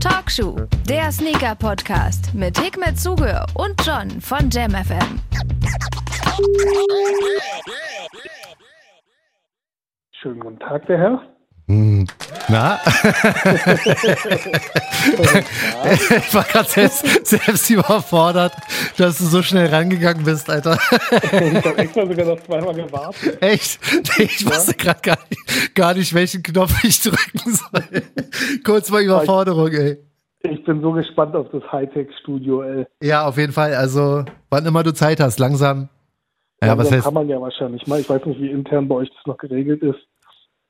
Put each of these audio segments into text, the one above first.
Talkshow, der Sneaker-Podcast mit Hikmet Zuge und John von JamFM. Schönen guten Tag, der Herr. Hm. Na? ich war gerade selbst, selbst überfordert, dass du so schnell rangegangen bist, Alter. ich habe extra sogar noch zweimal gewartet. Echt? Ich ja. wusste gerade gar nicht, gar nicht, welchen Knopf ich drücken soll. Kurz mal Überforderung, ey. Ich bin so gespannt auf das Hightech-Studio, ey. Ja, auf jeden Fall. Also, wann immer du Zeit hast, langsam. Ja, ja was heißt? kann man ja wahrscheinlich mal. Ich weiß nicht, wie intern bei euch das noch geregelt ist.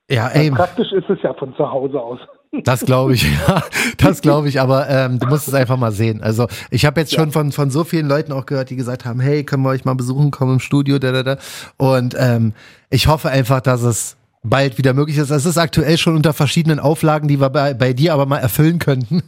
Ja, ey. Praktisch ist es ja von zu Hause aus. Das glaube ich, ja. Das glaube ich, aber ähm, du musst es einfach mal sehen. Also ich habe jetzt ja. schon von, von so vielen Leuten auch gehört, die gesagt haben, hey, können wir euch mal besuchen, kommen im Studio, da, da, da. Und ähm, ich hoffe einfach, dass es bald wieder möglich ist. Es ist aktuell schon unter verschiedenen Auflagen, die wir bei, bei dir aber mal erfüllen könnten.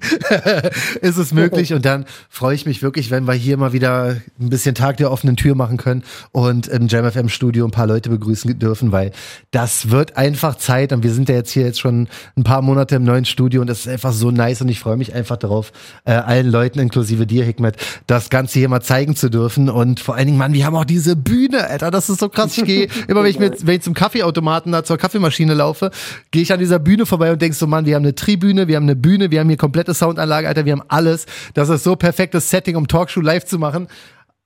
ist es möglich und dann freue ich mich wirklich, wenn wir hier mal wieder ein bisschen Tag der offenen Tür machen können und im JamFM Studio ein paar Leute begrüßen dürfen, weil das wird einfach Zeit und wir sind ja jetzt hier jetzt schon ein paar Monate im neuen Studio und das ist einfach so nice und ich freue mich einfach darauf, äh, allen Leuten inklusive dir, Hikmet, das Ganze hier mal zeigen zu dürfen und vor allen Dingen, Mann, wir haben auch diese Bühne, Alter, das ist so krass. Ich gehe immer, wenn ich, mit, wenn ich zum Kaffeeautomaten da zur Kaffeemaschine laufe, gehe ich an dieser Bühne vorbei und denk so, Mann, wir haben eine Tribüne, wir haben eine Bühne, wir haben hier komplette Soundanlage, Alter, wir haben alles. Das ist so perfektes Setting, um Talkshow live zu machen.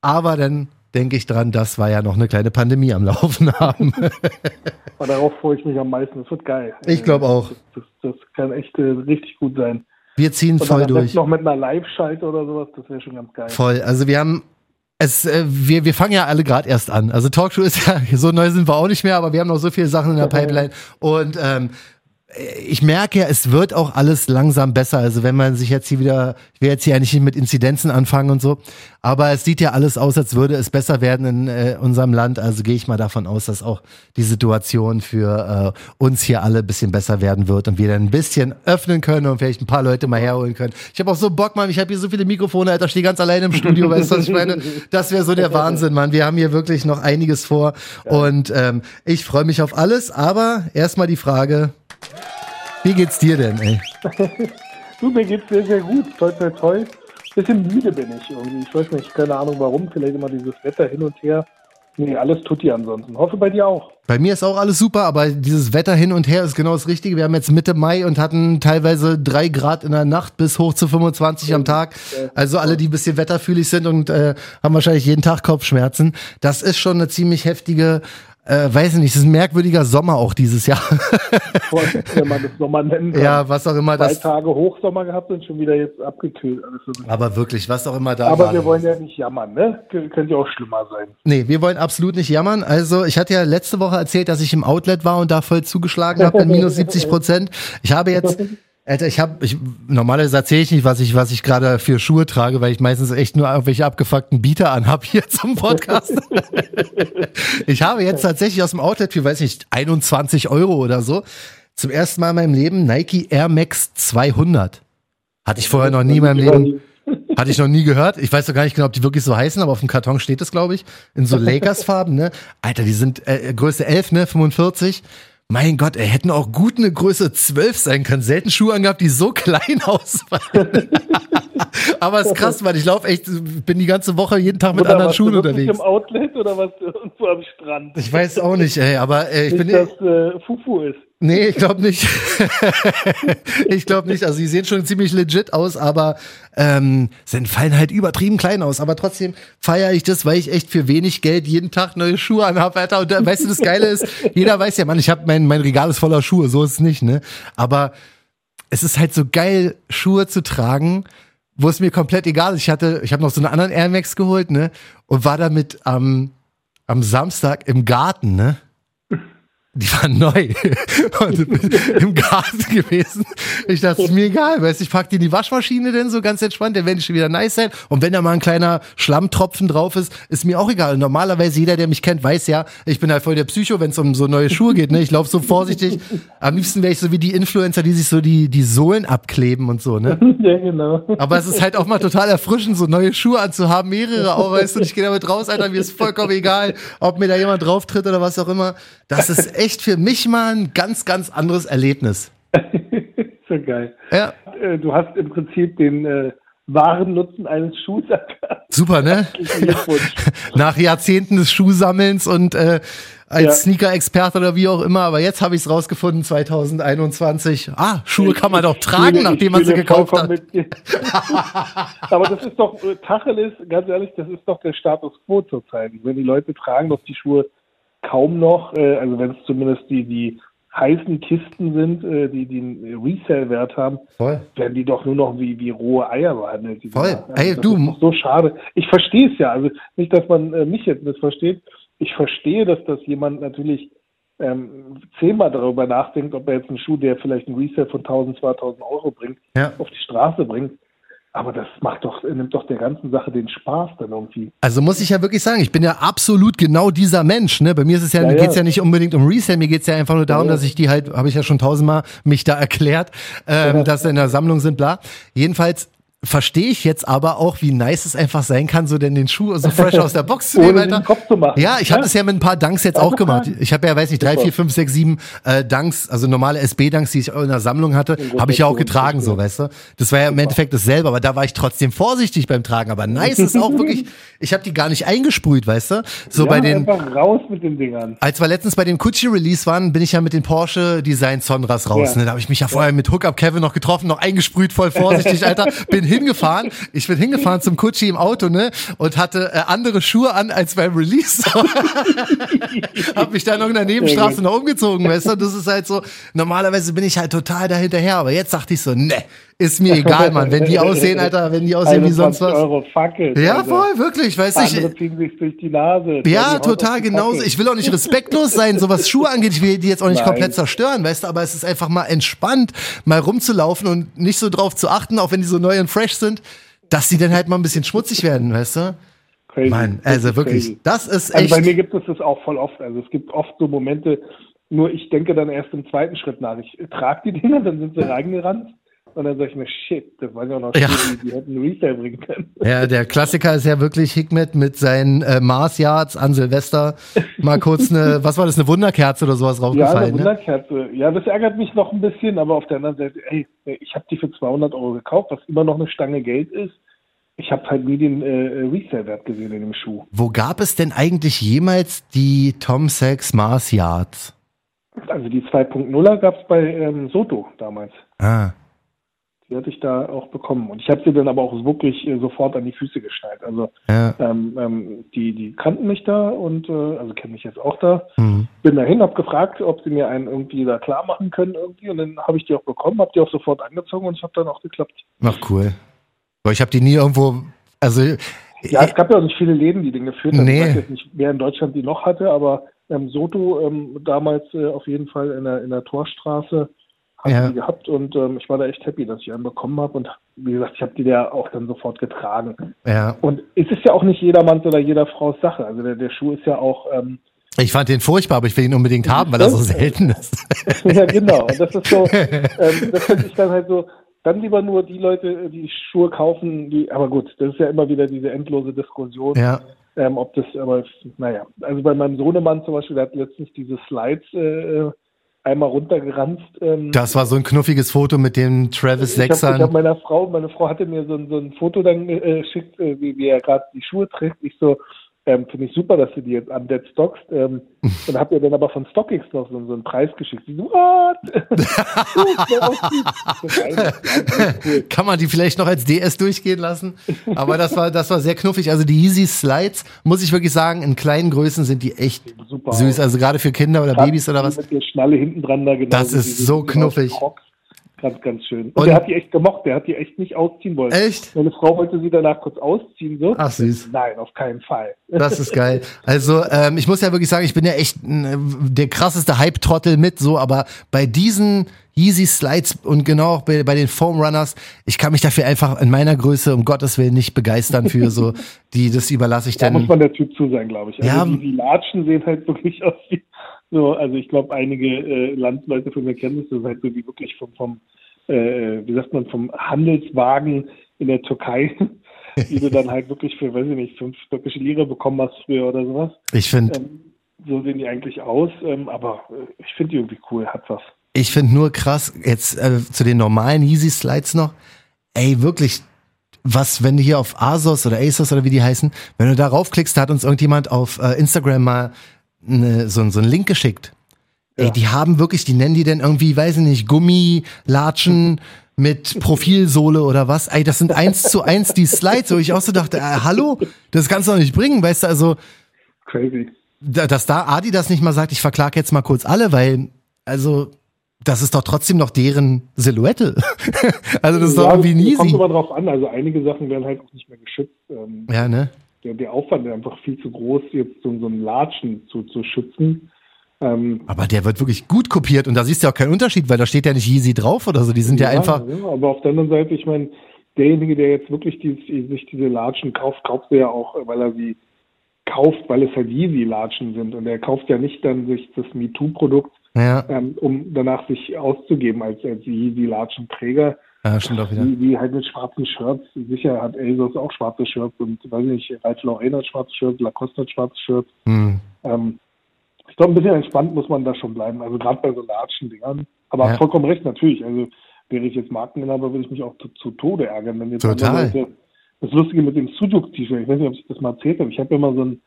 Aber dann denke ich dran, dass wir ja noch eine kleine Pandemie am Laufen haben. Aber darauf freue ich mich am meisten. Das wird geil. Ich glaube auch. Das, das, das, kann echt äh, richtig gut sein. Wir ziehen voll durch. Noch mit einer Live-Schalte oder sowas, das wäre schon ganz geil. Voll. Also wir haben es, äh, wir, wir fangen ja alle gerade erst an. Also Talkshow ist ja, so neu sind wir auch nicht mehr, aber wir haben noch so viele Sachen in der Pipeline. Und ähm, ich merke ja, es wird auch alles langsam besser. Also wenn man sich jetzt hier wieder, ich will jetzt hier eigentlich nicht mit Inzidenzen anfangen und so, aber es sieht ja alles aus, als würde es besser werden in äh, unserem Land. Also gehe ich mal davon aus, dass auch die Situation für äh, uns hier alle ein bisschen besser werden wird und wir dann ein bisschen öffnen können und vielleicht ein paar Leute mal herholen können. Ich habe auch so Bock, Mann. Ich habe hier so viele Mikrofone, Alter, stehe ganz alleine im Studio, weißt du, was ich meine? Das wäre so der Wahnsinn, Mann. Wir haben hier wirklich noch einiges vor und ähm, ich freue mich auf alles, aber erstmal die Frage, wie geht's dir denn, ey? du, mir geht's sehr, sehr gut. Toll, toll, toll. Bisschen müde bin ich irgendwie. Ich weiß nicht, keine Ahnung warum. Vielleicht immer dieses Wetter hin und her. Nee, alles tut die ansonsten. Hoffe bei dir auch. Bei mir ist auch alles super, aber dieses Wetter hin und her ist genau das Richtige. Wir haben jetzt Mitte Mai und hatten teilweise drei Grad in der Nacht bis hoch zu 25 am Tag. Also alle, die ein bisschen wetterfühlig sind und äh, haben wahrscheinlich jeden Tag Kopfschmerzen. Das ist schon eine ziemlich heftige äh, weiß ich nicht, es ist ein merkwürdiger Sommer auch dieses Jahr. Wenn man das Sommer nennen kann. Ja, was auch immer Zwei das. Tage Hochsommer gehabt und schon wieder jetzt abgekühlt. Aber wirklich, was auch immer da Aber wir wollen ja nicht jammern, ne? Könnte ja auch schlimmer sein. Nee, wir wollen absolut nicht jammern. Also, ich hatte ja letzte Woche erzählt, dass ich im Outlet war und da voll zugeschlagen habe, in minus 70 Prozent. Ich habe jetzt Alter, ich habe, ich, normalerweise erzähle ich nicht, was ich, was ich gerade für Schuhe trage, weil ich meistens echt nur irgendwelche abgefuckten Bieter anhab hier zum Podcast. ich habe jetzt tatsächlich aus dem Outlet für, weiß nicht, 21 Euro oder so, zum ersten Mal in meinem Leben Nike Air Max 200. Hatte ich vorher noch nie in meinem Leben, hatte ich noch nie gehört. Ich weiß doch gar nicht genau, ob die wirklich so heißen, aber auf dem Karton steht es, glaube ich, in so Lakers-Farben, ne? Alter, die sind äh, Größe 11, ne? 45. Mein Gott, er hätten auch gut eine Größe 12 sein können. Selten Schuhe angehabt, die so klein ausfallen. Aber es ist krass, weil ich laufe echt, bin die ganze Woche jeden Tag mit oder anderen Schuhen unterwegs. im Outlet oder was irgendwo am Strand? Ich weiß auch nicht, ey, aber äh, ich nicht, bin. dass äh, Fufu ist. Nee, ich glaube nicht. ich glaube nicht. Also die sehen schon ziemlich legit aus, aber ähm, sind, fallen halt übertrieben klein aus. Aber trotzdem feiere ich das, weil ich echt für wenig Geld jeden Tag neue Schuhe anhabe, Alter. Und da, weißt du, das Geile ist, jeder weiß ja, Mann, ich habe mein, mein Regal ist voller Schuhe, so ist es nicht, ne? Aber es ist halt so geil, Schuhe zu tragen, wo es mir komplett egal ist. Ich hatte, ich habe noch so einen anderen Air Max geholt, ne? Und war damit am, am Samstag im Garten, ne? Die waren neu und im Garten gewesen. Ich dachte, ist mir egal, weißt ich pack die in die Waschmaschine denn so ganz entspannt, der werden schon wieder nice sein. Und wenn da mal ein kleiner Schlammtropfen drauf ist, ist mir auch egal. normalerweise jeder, der mich kennt, weiß ja, ich bin halt voll der Psycho, wenn es um so neue Schuhe geht. Ne? Ich laufe so vorsichtig. Am liebsten wäre ich so wie die Influencer, die sich so die, die Sohlen abkleben und so, ne? Ja, genau. Aber es ist halt auch mal total erfrischend, so neue Schuhe anzuhaben, mehrere auch, weißt du, und ich gehe damit raus, Alter, mir ist vollkommen egal, ob mir da jemand drauf tritt oder was auch immer. Das ist echt echt für mich mal ein ganz, ganz anderes Erlebnis. so geil. Ja. Äh, Du hast im Prinzip den äh, wahren Nutzen eines Schuhs erkannt. Super, ne? Nach Jahrzehnten des Schuhsammelns und äh, als Ja. Sneaker-Experte oder wie auch immer, aber jetzt habe ich es rausgefunden, 2021. Ah, Schuhe kann man doch tragen, fühle- nachdem man sie gekauft hat. Aber das ist doch, äh, Tacheles, ganz ehrlich, das ist doch der Status quo zurzeit. Wenn die Leute tragen doch die Schuhe kaum noch, äh, also wenn es zumindest die, die heißen Kisten sind, äh, die, die einen Resale-Wert haben, Voll. werden die doch nur noch wie, wie rohe Eier behandelt. Voll. Dinger. Ey, das du- so schade. Ich verstehe es ja. Also nicht, dass man äh, mich jetzt missversteht. Ich verstehe, dass das jemand natürlich ähm, zehnmal darüber nachdenkt, ob er jetzt einen Schuh, der vielleicht einen Resale von 1000, 2000 Euro bringt, Ja. auf die Straße bringt. Aber das macht doch, nimmt doch der ganzen Sache den Spaß dann irgendwie. Also muss ich ja wirklich sagen, ich bin ja absolut genau dieser Mensch. Ne? Bei mir ist es ja, Ja, mir ja. geht's ja nicht unbedingt um Resale, mir geht's ja einfach nur darum, ja. dass ich die halt, habe ich ja schon tausendmal mich da erklärt, ähm, dass sie in der Sammlung sind, bla. Jedenfalls verstehe ich jetzt aber auch, wie nice es einfach sein kann, so denn den Schuh so fresh aus der Box zu nehmen, den Alter. Kopf zu machen. Ja, ich habe Ja. das ja mit ein paar Dunks jetzt auch gemacht. Ich habe ja, weiß nicht, drei, vier, fünf, sechs, sieben äh, Dunks, also normale SB-Dunks, die ich in der Sammlung hatte, habe ich ja auch getragen, so, weißt du. Das war ja im Endeffekt dasselbe, aber da war ich trotzdem vorsichtig beim Tragen. Aber nice ist auch wirklich, ich habe die gar nicht eingesprüht, weißt du. So ja, bei den, einfach raus mit den Dingern. als wir letztens bei dem Gucci Release waren, bin ich ja mit den Porsche Design Sonras raus. Ja. Ne? Da habe ich mich ja vorher mit Hookup Kevin noch getroffen, noch eingesprüht, voll vorsichtig, Alter. Bin hingefahren. Ich bin hingefahren zum Gucci im Auto, ne? Und hatte äh, andere Schuhe an als beim Release. hab mich dann noch in der Nebenstraße noch umgezogen, weißt du? Das ist halt so, normalerweise bin ich halt total dahinterher, aber jetzt dachte ich so, ne, ist mir egal, Mann. Wenn die aussehen, Alter, wenn die aussehen wie sonst 21 was. Euro Fackel. Ja, Also, voll, wirklich, weißt du. Andere Ich, ziehen sich durch die Nase. ja, total genauso. Ich will auch nicht respektlos sein, so was Schuhe angeht. Ich will die jetzt auch nicht Nein. komplett zerstören, weißt du, aber es ist einfach mal entspannt, mal rumzulaufen und nicht so drauf zu achten, auch wenn die so neu und fresh sind, dass die dann halt mal ein bisschen schmutzig werden, weißt du? Crazy. Mann, also wirklich, crazy. das ist Also bei mir echt. gibt es das auch voll oft. Also es gibt oft so Momente, nur ich denke dann erst im zweiten Schritt nach. Ich trage die Dinger, dann sind sie reingerannt und dann sage ich mir, shit, das waren ja auch noch Ja. Schuhe, die, die hätten Resale bringen können. Ja, der Klassiker ist ja wirklich Hikmet mit seinen äh, Mars Yards an Silvester. Mal kurz eine, was war das, eine Wunderkerze oder sowas Ja, eine raufgefallen, ne? Wunderkerze. Ja, das ärgert mich noch ein bisschen, aber auf der anderen Seite, ey, ich habe die für 200 Euro gekauft, was immer noch eine Stange Geld ist. Ich habe halt nie den äh, Resale-Wert gesehen in dem Schuh. Wo gab es denn eigentlich jemals die Tom Sachs Mars Yards? Also die 2.0er gab es bei ähm, Soto damals. Ah, Die hatte ich da auch bekommen. Und ich habe sie dann aber auch wirklich äh, sofort an die Füße geschnallt. Also ja. ähm, ähm, die, die kannten mich da und äh, also kennen mich jetzt auch da. Hm. Bin dahin, habe gefragt, ob sie mir einen irgendwie da klar machen können irgendwie. Und dann habe ich die auch bekommen, habe die auch sofort angezogen und es hat dann auch geklappt. Ach cool. Aber ich habe die nie irgendwo, also Ja, es gab ja auch nicht viele Läden, die den geführt haben. Nee. Ich weiß jetzt nicht, wer in Deutschland die noch hatte, aber ähm, Soto ähm, damals äh, auf jeden Fall in der, in der Torstraße hat Ja. die gehabt und ähm, ich war da echt happy, dass ich einen bekommen habe und wie gesagt, ich habe die da auch dann sofort getragen. ja, Und es ist ja auch nicht jedermanns oder jeder Frau's Sache. Also der, der Schuh ist ja auch, ähm, ich fand den furchtbar, aber ich will ihn unbedingt haben, weil er so selten ist. ja genau. Und das ist so, ähm, das finde ich dann halt so, dann lieber nur die Leute, die Schuhe kaufen, die, aber gut, das ist ja immer wieder diese endlose Diskussion. ja, Ähm, ob das, aber naja, also bei meinem Sohnemann zum Beispiel, der hat letztens diese Slides äh, einmal runtergeranzt. Ähm, das war so ein knuffiges Foto mit dem Travis ich habe meiner Frau, meine Frau hatte mir so, ein- so ein Foto dann äh, geschickt, äh, wie, wie er gerade die Schuhe trägt. Ich so, ähm, finde ich super, dass du die jetzt am Dead stockst. Ähm, und hab ihr dann aber von StockX noch so, so einen Preis geschickt. Die so, what? Kann man die vielleicht noch als DS durchgehen lassen? Aber das war, das war sehr knuffig. Also die Yeezy Slides, muss ich wirklich sagen, in kleinen Größen sind die echt Super süß. Also gerade für Kinder oder Babys oder was. Mit der Schnalle hinten dran da genau. Das ist so knuffig. Ganz, ganz schön. Und, Und- der hat die echt gemocht, der hat die echt nicht ausziehen wollen. Echt? Meine Frau wollte sie danach kurz ausziehen, so. Ach süß. Nein, auf keinen Fall. Das ist geil. Also ähm, ich muss ja wirklich sagen, ich bin ja echt äh, der krasseste Hype-Trottel mit so, aber bei diesen Yeezy Slides und genau auch bei, bei den Foam Runners, ich kann mich dafür einfach in meiner Größe um Gottes Willen nicht begeistern für so, die, das überlasse ich Da muss dann. man der Typ zu sein, glaube ich. Also Ja. die, die Latschen sehen halt wirklich aus wie so, also ich glaube, einige äh, Landsleute von mir kennen das, das ist halt so wie wirklich vom, vom äh, wie sagt man, vom Handelswagen in der Türkei, die du dann halt wirklich für, weiß ich nicht, fünf türkische Lira bekommen hast früher oder sowas. Ich finde, Ähm, so sehen die eigentlich aus, ähm, aber äh, ich finde die irgendwie cool, hat was. Ich finde nur krass, jetzt äh, zu den normalen Yeezy Slides noch, ey, wirklich, was, wenn du hier auf ASOS oder ASOS oder wie die heißen, wenn du darauf klickst, da hat uns irgendjemand auf äh, Instagram mal eine, so, so einen Link geschickt. Ey, die haben wirklich, die nennen die denn irgendwie, weiß ich nicht, Gummi, Latschen mit Profilsohle oder was. Ey, das sind eins zu eins die Slides, wo ich auch so dachte, äh, hallo, das kannst du doch nicht bringen, weißt du, also. Crazy. Dass da Adi das nicht mal sagt, ich verklag jetzt mal kurz alle, weil, also, das ist doch trotzdem noch deren Silhouette. also das ist doch irgendwie nie Kommt aber drauf an, also einige Sachen werden halt auch nicht mehr geschützt. Ähm, ja, ne? Der, der Aufwand ist einfach viel zu groß, jetzt so, so einen Latschen zu, zu schützen. Ähm, aber der wird wirklich gut kopiert und da siehst du auch keinen Unterschied, weil da steht ja nicht Yeezy drauf oder so. Die sind ja, ja einfach. Ja, aber auf der anderen Seite, ich meine, derjenige, der jetzt wirklich die, sich diese Latschen kauft, kauft sie ja auch, weil er sie kauft, weil es halt Yeezy-Latschen sind. Und er kauft ja nicht dann sich das MeToo-Produkt, ja. ähm, um danach sich auszugeben als, als Yeezy-Latschenträger. Ja, stimmt auch wieder. Wie, wie halt mit schwarzen Shirts. Sicher hat ASOS auch schwarze Shirts und weiß nicht, Ralph Lauren hat schwarze Shirts, Lacoste hat schwarze Shirts. Hm. Ähm, ich glaube, ein bisschen entspannt muss man da schon bleiben. Also gerade bei so Latschen-Dingern. Aber ja. vollkommen recht, natürlich. Also wäre ich jetzt Markeninhaber, würde ich mich auch zu, zu Tode ärgern, wenn jetzt Total. Leute, das Lustige mit dem Sujuk-T-Shirt, ich weiß nicht, ob ich das mal erzählt habe, ich habe mal so ein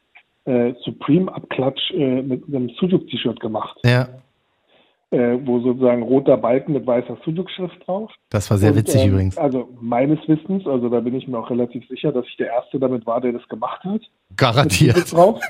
äh, Supreme-Abklatsch äh, mit einem Sujuk-T-Shirt gemacht. Ja äh, wo sozusagen roter Balken mit weißer Sujuk-Schrift drauf. Das war sehr und, witzig ähm, übrigens. Also meines Wissens, also da bin ich mir auch relativ sicher, dass ich der Erste damit war, der das gemacht hat. Garantiert. Garantiert.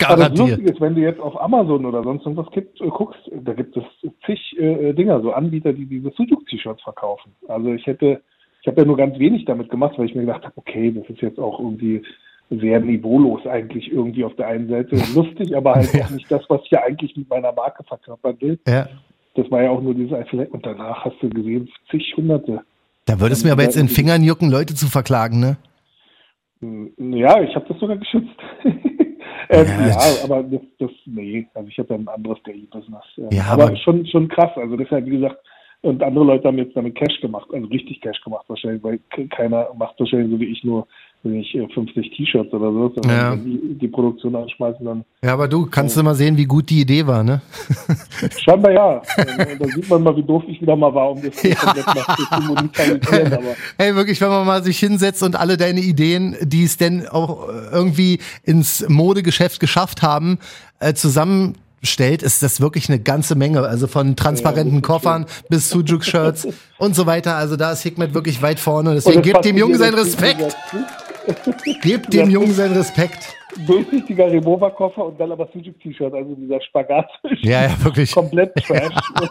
Aber das Lustige ist, wenn du jetzt auf Amazon oder sonst irgendwas gibt, äh, guckst, da gibt es zig äh, Dinger, so Anbieter, die diese Sujuk-T-Shirts verkaufen. Also ich hätte, ich habe ja nur ganz wenig damit gemacht, weil ich mir gedacht habe, okay, das ist jetzt auch irgendwie sehr niveaulos eigentlich irgendwie auf der einen Seite. Lustig, aber halt ja. auch nicht das, was ich ja eigentlich mit meiner Marke verkörpern will. Ja. Das war ja auch nur dieses Eifel. Und danach hast du gesehen, zig Hunderte. Da würde es mir aber jetzt in den Fingern jucken, Leute zu verklagen, ne? Hm, ja, ich habe das sogar geschützt. ähm, ja, ja, aber das, das, nee, also ich habe ja ein anderes Daily-Business. Ja, aber, aber schon, schon krass. Also deshalb, wie gesagt, und andere Leute haben jetzt damit Cash gemacht, also richtig Cash gemacht wahrscheinlich, weil keiner macht wahrscheinlich so wie ich nur nicht 50 äh, T-Shirts oder so, sondern ja. die, die Produktion anschmeißen, dann. Ja, aber du kannst äh, mal sehen, wie gut die Idee war, ne? Scheinbar ja. da sieht man mal, wie doof ich wieder mal war, um das ja. komplett zu monetarisieren. Aber. Hey, wirklich, wenn man mal sich hinsetzt und alle deine Ideen, die es denn auch irgendwie ins Modegeschäft geschafft haben, äh, zusammen stellt, ist das wirklich eine ganze Menge. Also von transparenten ja, Koffern schön. bis Sujuk-Shirts und so weiter. Also da ist Hikmet wirklich weit vorne. Deswegen gebt dem Jungen seinen Respekt. Gebt dem Jungen seinen Respekt durchsichtiger Remover-Koffer und dann aber Sujuk-T-Shirt, also dieser Spagat. Ja, ja, wirklich. Komplett trash. und,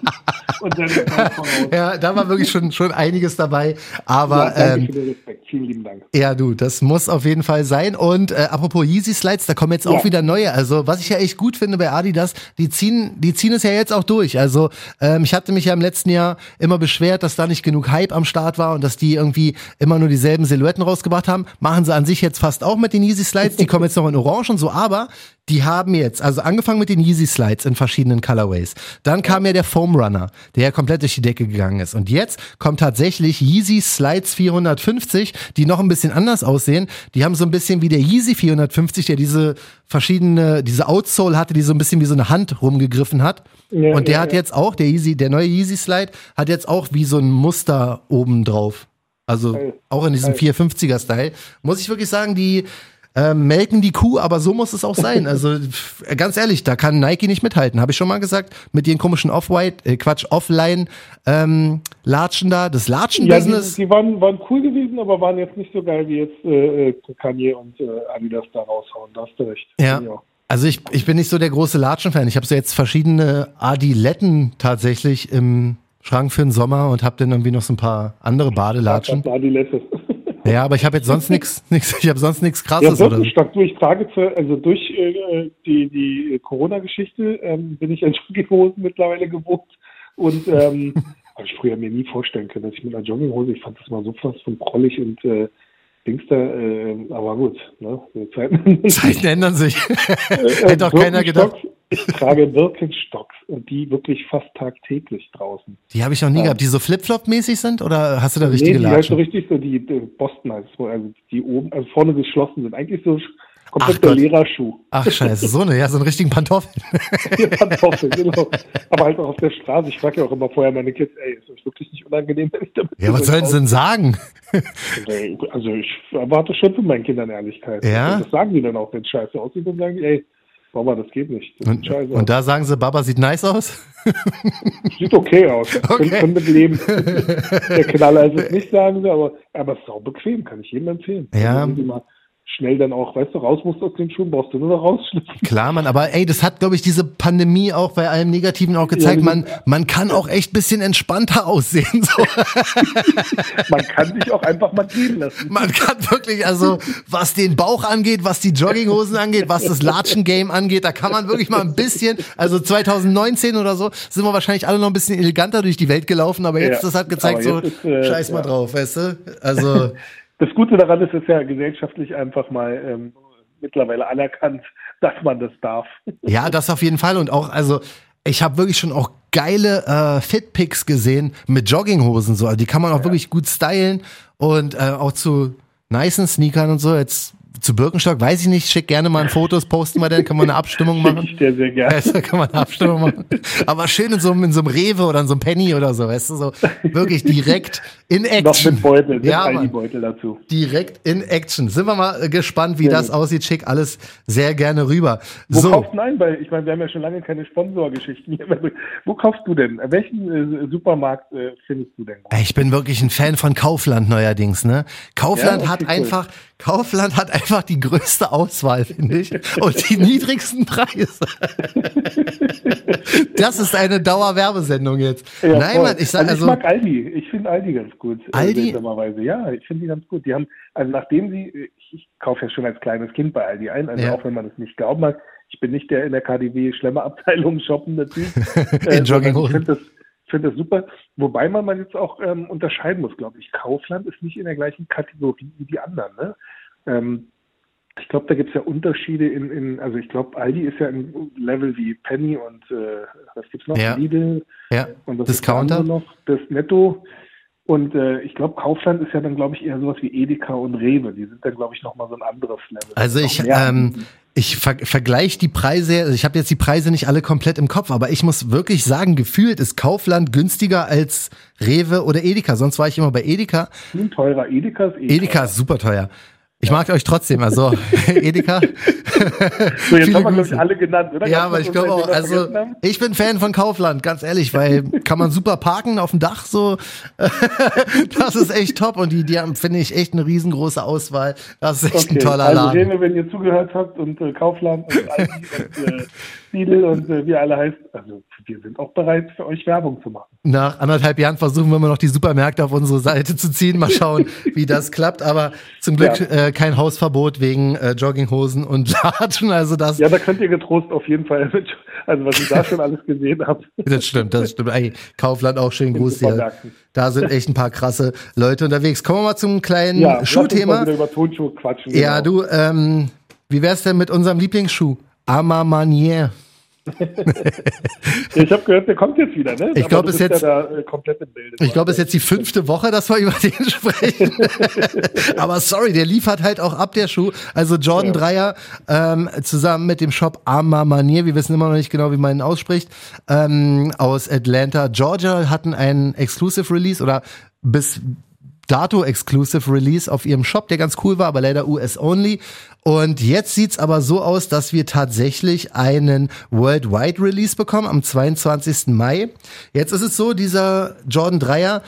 und dann ja, da war wirklich schon, schon einiges dabei. Aber. Ja, danke ähm, für den Respekt. Vielen lieben Dank. Ja, du, das muss auf jeden Fall sein. Und äh, apropos Yeezy Slides, da kommen jetzt auch ja. wieder neue. Also, was ich ja echt gut finde bei Adidas, die ziehen, die ziehen es ja jetzt auch durch. Also, ähm, ich hatte mich ja im letzten Jahr immer beschwert, dass da nicht genug Hype am Start war und dass die irgendwie immer nur dieselben Silhouetten rausgebracht haben. Machen sie an sich jetzt fast auch mit den Yeezy Slides. Die kommen jetzt noch in Orange und so, aber die haben jetzt, also angefangen mit den Yeezy Slides in verschiedenen Colorways. Dann kam ja der Foam Runner, der ja komplett durch die Decke gegangen ist. Und jetzt kommt tatsächlich Yeezy Slides 450, die noch ein bisschen anders aussehen. Die haben so ein bisschen wie der Yeezy 450, der diese verschiedene, diese Outsole hatte, die so ein bisschen wie so eine Hand rumgegriffen hat. Ja, und der ja, hat ja. jetzt auch, der Yeezy, der neue Yeezy Slide, hat jetzt auch wie so ein Muster oben drauf. Also auch in diesem 450er Style. Muss ich wirklich sagen, die, äh, melken die Kuh, aber so muss es auch sein. Also ganz ehrlich, da kann Nike nicht mithalten. Habe ich schon mal gesagt, mit ihren komischen Off-White, äh, Quatsch, Offline ähm, Latschen da, das Latschen-Business. Ja, die, die, waren, waren cool gewesen, aber waren jetzt nicht so geil wie jetzt äh, äh Kanye und äh, Adidas da raushauen. Da hast du recht. Ja. ja. Also ich, ich bin nicht so der große Latschen-Fan. Ich habe so jetzt verschiedene Adiletten tatsächlich im Schrank für den Sommer und habe dann irgendwie noch so ein paar andere Badelatschen. Adilette. Ja, aber ich habe jetzt sonst nichts, ich habe sonst nichts krasses ja, oder so. Stark durch trage also durch äh, die die Corona-Geschichte ähm, bin ich in Jogginghosen mittlerweile gewohnt und ähm, habe ich früher mir nie vorstellen können, dass ich mit einer Jogginghose, ich fand das mal so fast von prollig und äh, Dings da, äh, aber gut, ne? Zeiten, Zeiten ändern sich. Hätte doch keiner gedacht. Ich trage Birkenstocks und die wirklich fast tagtäglich draußen. Die habe ich noch nie ja. gehabt, die so Flip-Flop-mäßig sind oder hast du da richtige nee, die Latschen? halt so richtig so, die, die Boston heißt es, also die oben, also vorne geschlossen sind. Eigentlich so Komplett der Lehrerschuh. Ach scheiße, so eine, ja, so einen richtigen Pantoffel. ja, Pantoffel, genau. Aber halt auch auf der Straße. Ich frage ja auch immer vorher meine Kids, ey, ist das wirklich nicht unangenehm, wenn ich damit Ja, was sollen sie denn sagen? also ich erwarte schon von meinen Kindern Ehrlichkeit. Ja? Das sagen die dann auch, wenn scheiße aussieht, dann sagen die, ey, Mama, das geht nicht. Das und, und da sagen sie, Baba sieht nice aus? Sieht okay aus. Okay. Können mit leben. Der Knaller ist es nicht, sagen sie, aber, aber es ist auch bequem, kann ich jedem empfehlen. Ja. Also, schnell dann auch, weißt du, raus musst aus den Schuhen, brauchst du nur noch rausschlüpfen. Klar, man, aber ey, das hat, glaube ich, diese Pandemie auch bei allem Negativen auch gezeigt, ja, man, man kann auch echt bisschen entspannter aussehen. So. man kann sich auch einfach mal gehen lassen. Man kann wirklich, also was den Bauch angeht, was die Jogginghosen angeht, was das Latschen-Game angeht, da kann man wirklich mal ein bisschen, also 2019 oder so, sind wir wahrscheinlich alle noch ein bisschen eleganter durch die Welt gelaufen, aber jetzt, ja, das hat gezeigt, so, ist, äh, scheiß mal ja. drauf, weißt du? Also das Gute daran ist, es ist ja gesellschaftlich einfach mal ähm, mittlerweile anerkannt, dass man das darf. Ja, das auf jeden Fall. Und auch, also ich habe wirklich schon auch geile äh, Fitpics gesehen mit Jogginghosen. So. Die kann man auch ja. wirklich gut stylen und äh, auch zu nicen Sneakern und so. Jetzt zu Birkenstock, weiß ich nicht, schick gerne mal Fotos, posten wir denn, kann man eine Abstimmung machen? Ich dir sehr gerne. Du, kann man eine Abstimmung machen. Aber schön in so, in so einem Rewe oder in so einem Penny oder so, weißt du, so wirklich direkt in Action. Noch mit Beutel, mit ja, Beutel dazu. Direkt in Action. Sind wir mal gespannt, wie ja, das aussieht. Schick alles sehr gerne rüber. Wo so. kaufst du ein? Weil ich meine, wir haben ja schon lange keine Sponsorgeschichten hier. Wo kaufst du denn? Welchen äh, Supermarkt äh, findest du denn? Ich bin wirklich ein Fan von Kaufland neuerdings, ne? Kaufland ja, hat einfach, Kaufland hat einfach die größte Auswahl, finde ich, und die niedrigsten Preise. das ist eine Dauerwerbesendung jetzt. Ja, Nein, Mann, ich sag also, also. Ich mag Aldi. Ich finde Aldi ganz gut. Äh, Aldi? Äh, ja, ich finde die ganz gut. Die haben, also nachdem sie, ich, ich kaufe ja schon als kleines Kind bei Aldi ein, also ja. auch wenn man es nicht glauben mag, ich bin nicht der in der KDW Schlemmerabteilung shoppende Typ. in äh, Jogginghosen. Ich finde das, finde das super. Wobei man, man jetzt auch ähm, unterscheiden muss, glaube ich. Kaufland ist nicht in der gleichen Kategorie wie die anderen. Ne? Ähm, ich glaube, da gibt es ja Unterschiede in, in also ich glaube, Aldi ist ja ein Level wie Penny und äh, was gibt's noch? Ja. Lidl ja. und das Discounter noch, das Netto. Und äh, ich glaube, Kaufland ist ja dann, glaube ich, eher sowas wie Edeka und Rewe. Die sind dann, glaube ich, nochmal so ein anderes Level. Also ich, ähm, ich ver vergleiche die Preise, also ich habe jetzt die Preise nicht alle komplett im Kopf, aber ich muss wirklich sagen, gefühlt ist Kaufland günstiger als Rewe oder Edeka. Sonst war ich immer bei Edeka. Viel teurer. Edeka ist Edeka. Edeka ist super teuer. Ich mag euch trotzdem, also Edeka. so, jetzt haben wir, glaube ich, alle genannt, oder? Ja, aber ich glaube auch, also ich bin Fan von Kaufland, ganz ehrlich, weil kann man super parken auf dem Dach so. das ist echt top und die, die haben, finde ich, echt eine riesengroße Auswahl. Das ist echt okay. ein toller also, Laden. Also, wenn ihr zugehört habt und äh, Kaufland und Aldi und äh, Lidl und äh, wie alle heißt, also wir sind auch bereit, für euch Werbung zu machen. Nach anderthalb Jahren versuchen wir mal noch die Supermärkte auf unsere Seite zu ziehen. Mal schauen, wie das klappt. Aber zum Glück ja. äh, kein Hausverbot wegen äh, Jogginghosen und Latschen. Also das. Ja, da könnt ihr getrost auf jeden Fall mit, also was ich da schon alles gesehen habe. Das stimmt, das stimmt. Ey, Kaufland auch schön Gruß hier. Da sind echt ein paar krasse Leute unterwegs. Kommen wir mal zum kleinen ja, Schuhthema. Über Tonschuhe quatschen. Ja, genau. du, ähm, wie wär's denn mit unserem Lieblingsschuh? Ama Manier. ich habe gehört, der kommt jetzt wieder, ne? Ich glaube, es ist jetzt ja da, äh. Ich glaube, es ist jetzt die fünfte Woche, dass wir über den sprechen. Aber sorry, der liefert halt auch ab der Schuh. Also Jordan ja. Dreier ähm, zusammen mit dem Shop Arma Manier, wir wissen immer noch nicht genau, wie man ihn ausspricht, ähm, aus Atlanta, Georgia, hatten einen Exclusive Release oder bis dato Exclusive Release auf ihrem Shop, der ganz cool war, aber leider US only. Und jetzt sieht's aber so aus, dass wir tatsächlich einen Worldwide Release bekommen am 22. Mai. Jetzt ist es so, dieser Jordan 3er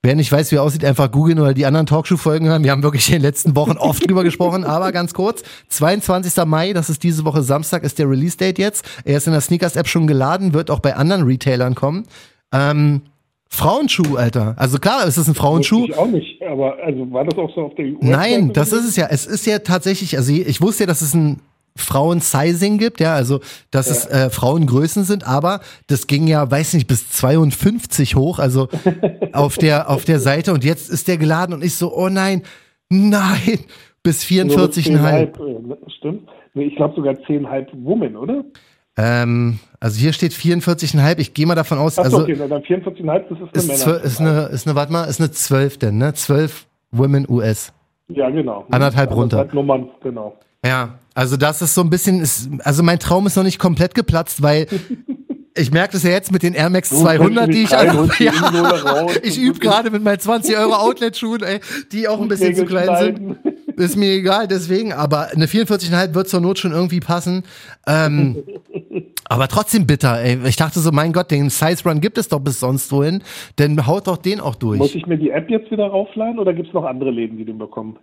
Wer nicht weiß, wie er aussieht, einfach googeln oder die anderen Talkshow-Folgen hören. Wir haben wirklich in den letzten Wochen oft drüber gesprochen, aber ganz kurz. 22. Mai, das ist diese Woche Samstag, ist der Release-Date jetzt. Er ist in der Sneakers-App schon geladen, wird auch bei anderen Retailern kommen. Ähm, Frauenschuh, Alter. Also klar, es ist ein Frauenschuh. Ich auch nicht, aber also war das auch so auf der US Nein, das ist es ja. Es ist ja tatsächlich, also ich wusste ja, dass es ein Frauen-Sizing gibt, ja, also dass ja. es äh, Frauengrößen sind, aber das ging ja, weiß nicht, bis 52 hoch, also auf der auf der Seite und jetzt ist der geladen und ich so, oh nein, nein, bis 44,5. Äh, stimmt. Ich glaube sogar 10,5 Women, oder? Ähm, also hier steht 44,5. Ich gehe mal davon aus, Ach also okay, dann 44,5, das ist eine ist, Männer. Ist eine, ist eine, warte mal, ist eine 12 denn, ne? 12 Women US. Ja, genau. Anderthalb runter. Nummern, genau. Ja, also das ist so ein bisschen, ist, also mein Traum ist noch nicht komplett geplatzt, weil ich merke das ja jetzt mit den Air Max 200, die ich an, ja, ich übe gerade mit meinen 20 Euro Outlet-Schuhen, ey, die auch ein bisschen zu klein sind. Ist mir egal, deswegen, aber eine 44,5 wird zur Not schon irgendwie passen. Ähm, aber trotzdem bitter, ey. Ich dachte so, mein Gott, den Size Run gibt es doch bis sonst wohin. Denn haut doch den auch durch. Muss ich mir die App jetzt wieder raufladen oder gibt es noch andere Läden, die den bekommen?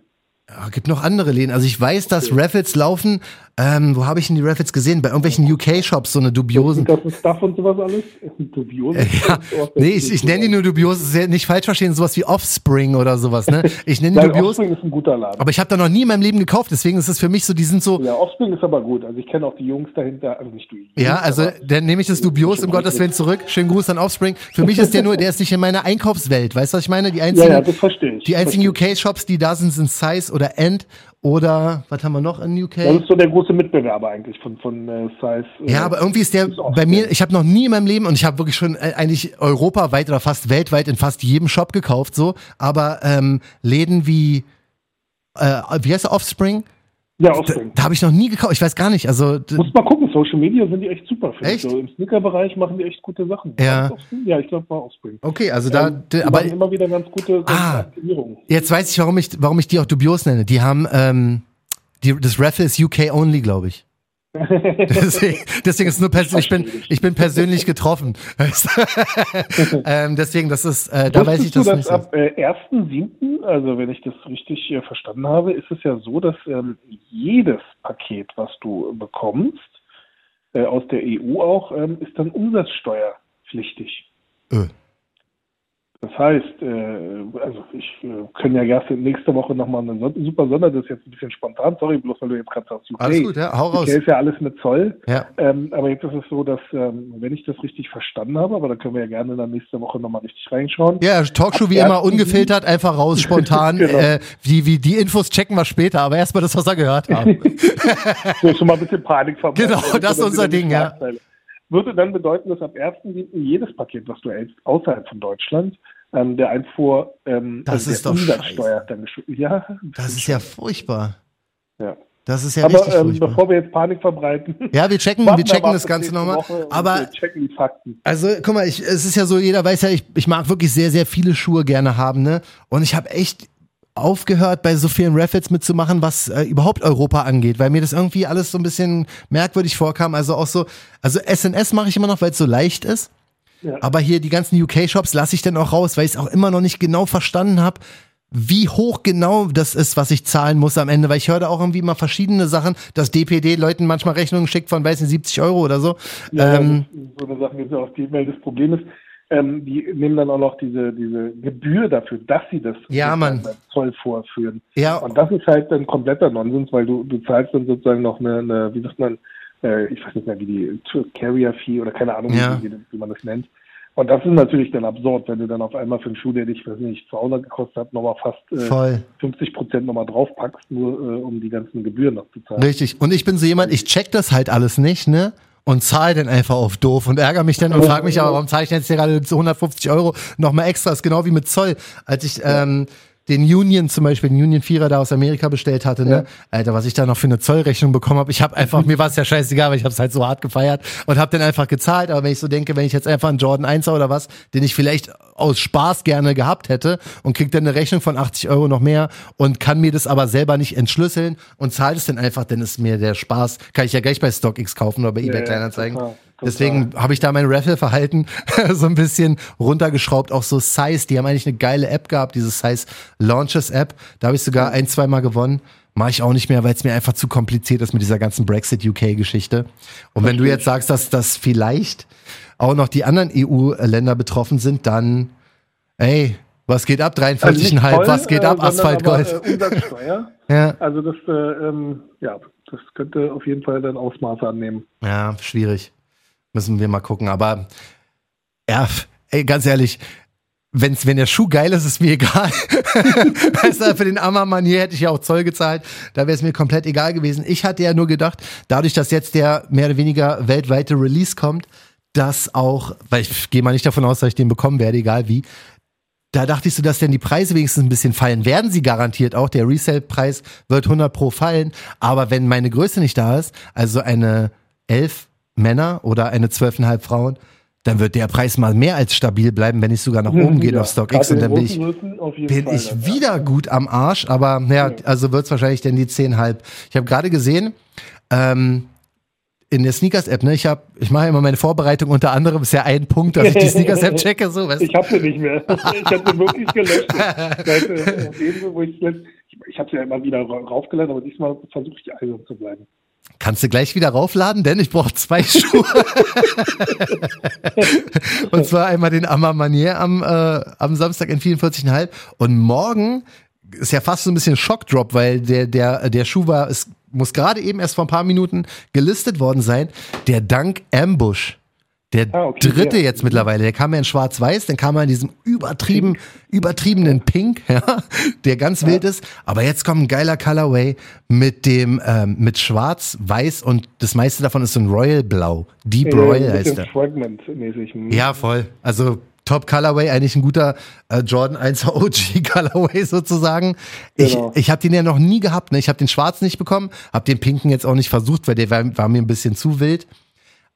Ja, gibt noch andere Läden. Also ich weiß, dass okay. Raffles laufen. Ähm, wo habe ich denn die Raffles gesehen? Bei irgendwelchen UK-Shops, so eine dubiosen. Das ist Stuff und sowas alles? Dubiose? Äh, ja. Nee, ich, ich nenne die nur dubiose. Nicht falsch verstehen, sowas wie Offspring oder sowas. Ne? Ich nenne die dubios. Offspring ist ein guter Laden. Aber ich habe da noch nie in meinem Leben gekauft. Deswegen ist es für mich so, die sind so. Ja, Offspring ist aber gut. Also ich kenne auch die Jungs dahinter. Also nicht du. Ja, also dann nehme ich das dubios im Gottes Willen zurück. Schönen Gruß an Offspring. Für mich ist der nur, der ist nicht in meiner Einkaufswelt. Weißt du, was ich meine? Die einzigen, ja, ja, das verstehe ich. Die einzigen UK-Shops, die da sind, sind Size oder End oder was haben wir noch in UK? Das ist so der große Mitbewerber eigentlich von, von äh, Size. Äh, ja, aber irgendwie ist der ist bei mir, ich habe noch nie in meinem Leben und ich habe wirklich schon äh, eigentlich europaweit oder fast weltweit in fast jedem Shop gekauft, so, aber ähm, Läden wie, äh, wie heißt der Offspring? Ja, Offspring. Da, da habe ich noch nie gekauft. Ich weiß gar nicht. Also muss mal gucken. Social Media sind die echt super. Echt? So, Im Sneaker-Bereich machen die echt gute Sachen. Ja. Ja, ich glaube war Offspring. Okay, also da. Ähm, die aber immer wieder ganz gute ah, Aktivierungen. Jetzt weiß ich, warum ich, warum ich die auch dubios nenne. Die haben ähm, die, das Raffle ist UK only, glaube ich. deswegen, deswegen ist nur persönlich, ich bin, ich bin persönlich getroffen. ähm, deswegen, das ist, äh, da weiß ich das du, dass nicht. Ab äh, 1.7., also wenn ich das richtig äh, verstanden habe, ist es ja so, dass ähm, jedes Paket, was du bekommst, äh, aus der EU auch, ähm, ist dann umsatzsteuerpflichtig. Äh. Das heißt, äh, also ich äh, können ja erst nächste Woche nochmal eine super Sonder, das ist jetzt ein bisschen spontan, sorry, bloß weil du jetzt gerade sagst, UK. Alles gut, ja, hau raus. UK ist ja alles mit Zoll. Ja. Ähm, aber jetzt ist es so, dass, ähm, wenn ich das richtig verstanden habe, aber da können wir ja gerne dann nächste Woche nochmal richtig reinschauen. Ja, Talkshow wie immer ungefiltert, einfach raus, spontan. genau. äh, wie, wie die Infos checken wir später, aber erstmal das, was wir gehört haben. so schon mal ein bisschen Panik verbreiten. Genau, das ist unser Ding, ja würde dann bedeuten, dass ab 1.7. jedes Paket, was du hältst, außerhalb von Deutschland, ähm, der Einfuhr ähm, das also ist doch Umsatzsteuer dann Ja, das ist ja furchtbar. Ja. Das ist ja aber, richtig ähm, bevor wir jetzt Panik verbreiten. Ja, wir checken, wir checken das Ganze nochmal. Aber wir checken die Fakten. Also, guck mal, ich, es ist ja so, jeder weiß ja, ich, ich mag wirklich sehr, sehr viele Schuhe gerne haben, ne? Und ich habe echt aufgehört, bei so vielen Raffits mitzumachen, was äh, überhaupt Europa angeht, weil mir das irgendwie alles so ein bisschen merkwürdig vorkam. Also auch so, also SNS mache ich immer noch, weil es so leicht ist. Ja. Aber hier die ganzen UK-Shops lasse ich dann auch raus, weil ich es auch immer noch nicht genau verstanden habe, wie hoch genau das ist, was ich zahlen muss am Ende, weil ich höre da auch irgendwie mal verschiedene Sachen, dass DPD Leuten manchmal Rechnungen schickt von, weiß nicht, 70 Euro oder so. Ja, ähm, so eine Sache gibt es ja auch die E-Mail. Das Problem ist, ähm, die nehmen dann auch noch diese, diese Gebühr dafür, dass sie das ja. Zoll vorführen. Ja. Und das ist halt ein kompletter Nonsens, weil du, du zahlst dann sozusagen noch eine, eine wie sagt man, äh, ich weiß nicht mehr, wie die Carrier Fee oder keine Ahnung, ja. wie, wie, man das nennt. Und das ist natürlich dann absurd, wenn du dann auf einmal für einen Schuh, der dich, weiß nicht, 200 gekostet hat, nochmal fast äh, 50 Prozent nochmal draufpackst, nur äh, um die ganzen Gebühren noch zu zahlen. Richtig. Und ich bin so jemand, ich check das halt alles nicht, ne? Und zahle dann einfach auf doof und ärgere mich dann und frage mich aber, warum zahle ich denn jetzt hier gerade 150 Euro nochmal extra? Das ist genau wie mit Zoll. Als ich ähm, den Union zum Beispiel, den Union Vierer da aus Amerika bestellt hatte, ne? Ja. Alter, was ich da noch für eine Zollrechnung bekommen habe. Ich habe einfach, mir war es ja scheißegal, weil ich habe es halt so hart gefeiert und habe dann einfach gezahlt. Aber wenn ich so denke, wenn ich jetzt einfach einen Jordan 1er oder was, den ich vielleicht aus Spaß gerne gehabt hätte und krieg dann eine Rechnung von 80 Euro noch mehr und kann mir das aber selber nicht entschlüsseln und zahlt es dann einfach, dann ist mir der Spaß, kann ich ja gleich bei StockX kaufen oder bei eBay Kleinanzeigen. Deswegen habe ich da mein Raffle-Verhalten so ein bisschen runtergeschraubt. Auch so Size, die haben eigentlich eine geile App gehabt, diese Size Launches App. Da habe ich sogar ein, zwei Mal gewonnen. Mache ich auch nicht mehr, weil es mir einfach zu kompliziert ist mit dieser ganzen Brexit-UK-Geschichte. Und wenn du jetzt sagst, dass das vielleicht auch noch die anderen EU-Länder betroffen sind, dann, ey, was geht ab? 43,5, also was geht ab? Äh, Asphaltgold. Äh, Umsatzsteuer. ja. Also das, äh, ähm, ja, das könnte auf jeden Fall dann Ausmaße annehmen. Ja, schwierig. Müssen wir mal gucken. Aber ja, ey, ganz ehrlich, wenn's, wenn der Schuh geil ist, ist mir egal. du, für den Ammermann hier hätte ich ja auch Zoll gezahlt. Da wäre es mir komplett egal gewesen. Ich hatte ja nur gedacht, dadurch, dass jetzt der mehr oder weniger weltweite Release kommt, dass auch, weil ich gehe mal nicht davon aus, dass ich den bekommen werde, egal wie, da dachte ich so, dass denn die Preise wenigstens ein bisschen fallen. Werden sie garantiert auch. Der Resale-Preis wird 100 pro fallen. Aber wenn meine Größe nicht da ist, also eine elf Männer oder eine zwölfeinhalb Frauen, dann wird der Preis mal mehr als stabil bleiben, wenn ich sogar nach oben gehe Ja, auf StockX gerade und dann bin in ich, bin Fall ich ja. wieder gut am Arsch, aber naja, also wird es wahrscheinlich denn die 10,5. Ich habe gerade gesehen, ähm, in der Sneakers-App, ne, ich habe, ich mache immer meine Vorbereitung unter anderem, ist ja ein Punkt, dass ich die Sneakers-App checke, so, weißt? Ich habe sie nicht mehr. Ich habe sie wirklich gelöscht. Seit, äh, wo ich ich, habe sie ja immer wieder ra- raufgeladen, aber diesmal versuche ich eisern zu bleiben. Kannst du gleich wieder raufladen, denn ich brauche zwei Schuhe. und zwar einmal den Amma Manier am, äh, am Samstag in 44,5 und morgen ist ja fast so ein bisschen Schockdrop, weil der, der, der Schuh war, es muss gerade eben erst vor ein paar Minuten gelistet worden sein, der Dank Ambush. Der Ah, okay, dritte ja. jetzt mittlerweile, der kam ja in schwarz-weiß, dann kam er in diesem übertrieben, übertriebenen Pink, ja, der ganz wild ist. Aber jetzt kommt ein geiler Colorway mit dem, ähm, mit schwarz, weiß und das meiste davon ist so ein Royal Blau. Deep Äh, Royal heißt der. Fragment-mäßig. hm. Ja, voll. Also Top Colorway, eigentlich ein guter äh, Jordan 1 OG Colorway sozusagen. Ich, Genau. ich habe den ja noch nie gehabt. Ne? Ich habe den schwarzen nicht bekommen, habe den pinken jetzt auch nicht versucht, weil der war, war mir ein bisschen zu wild.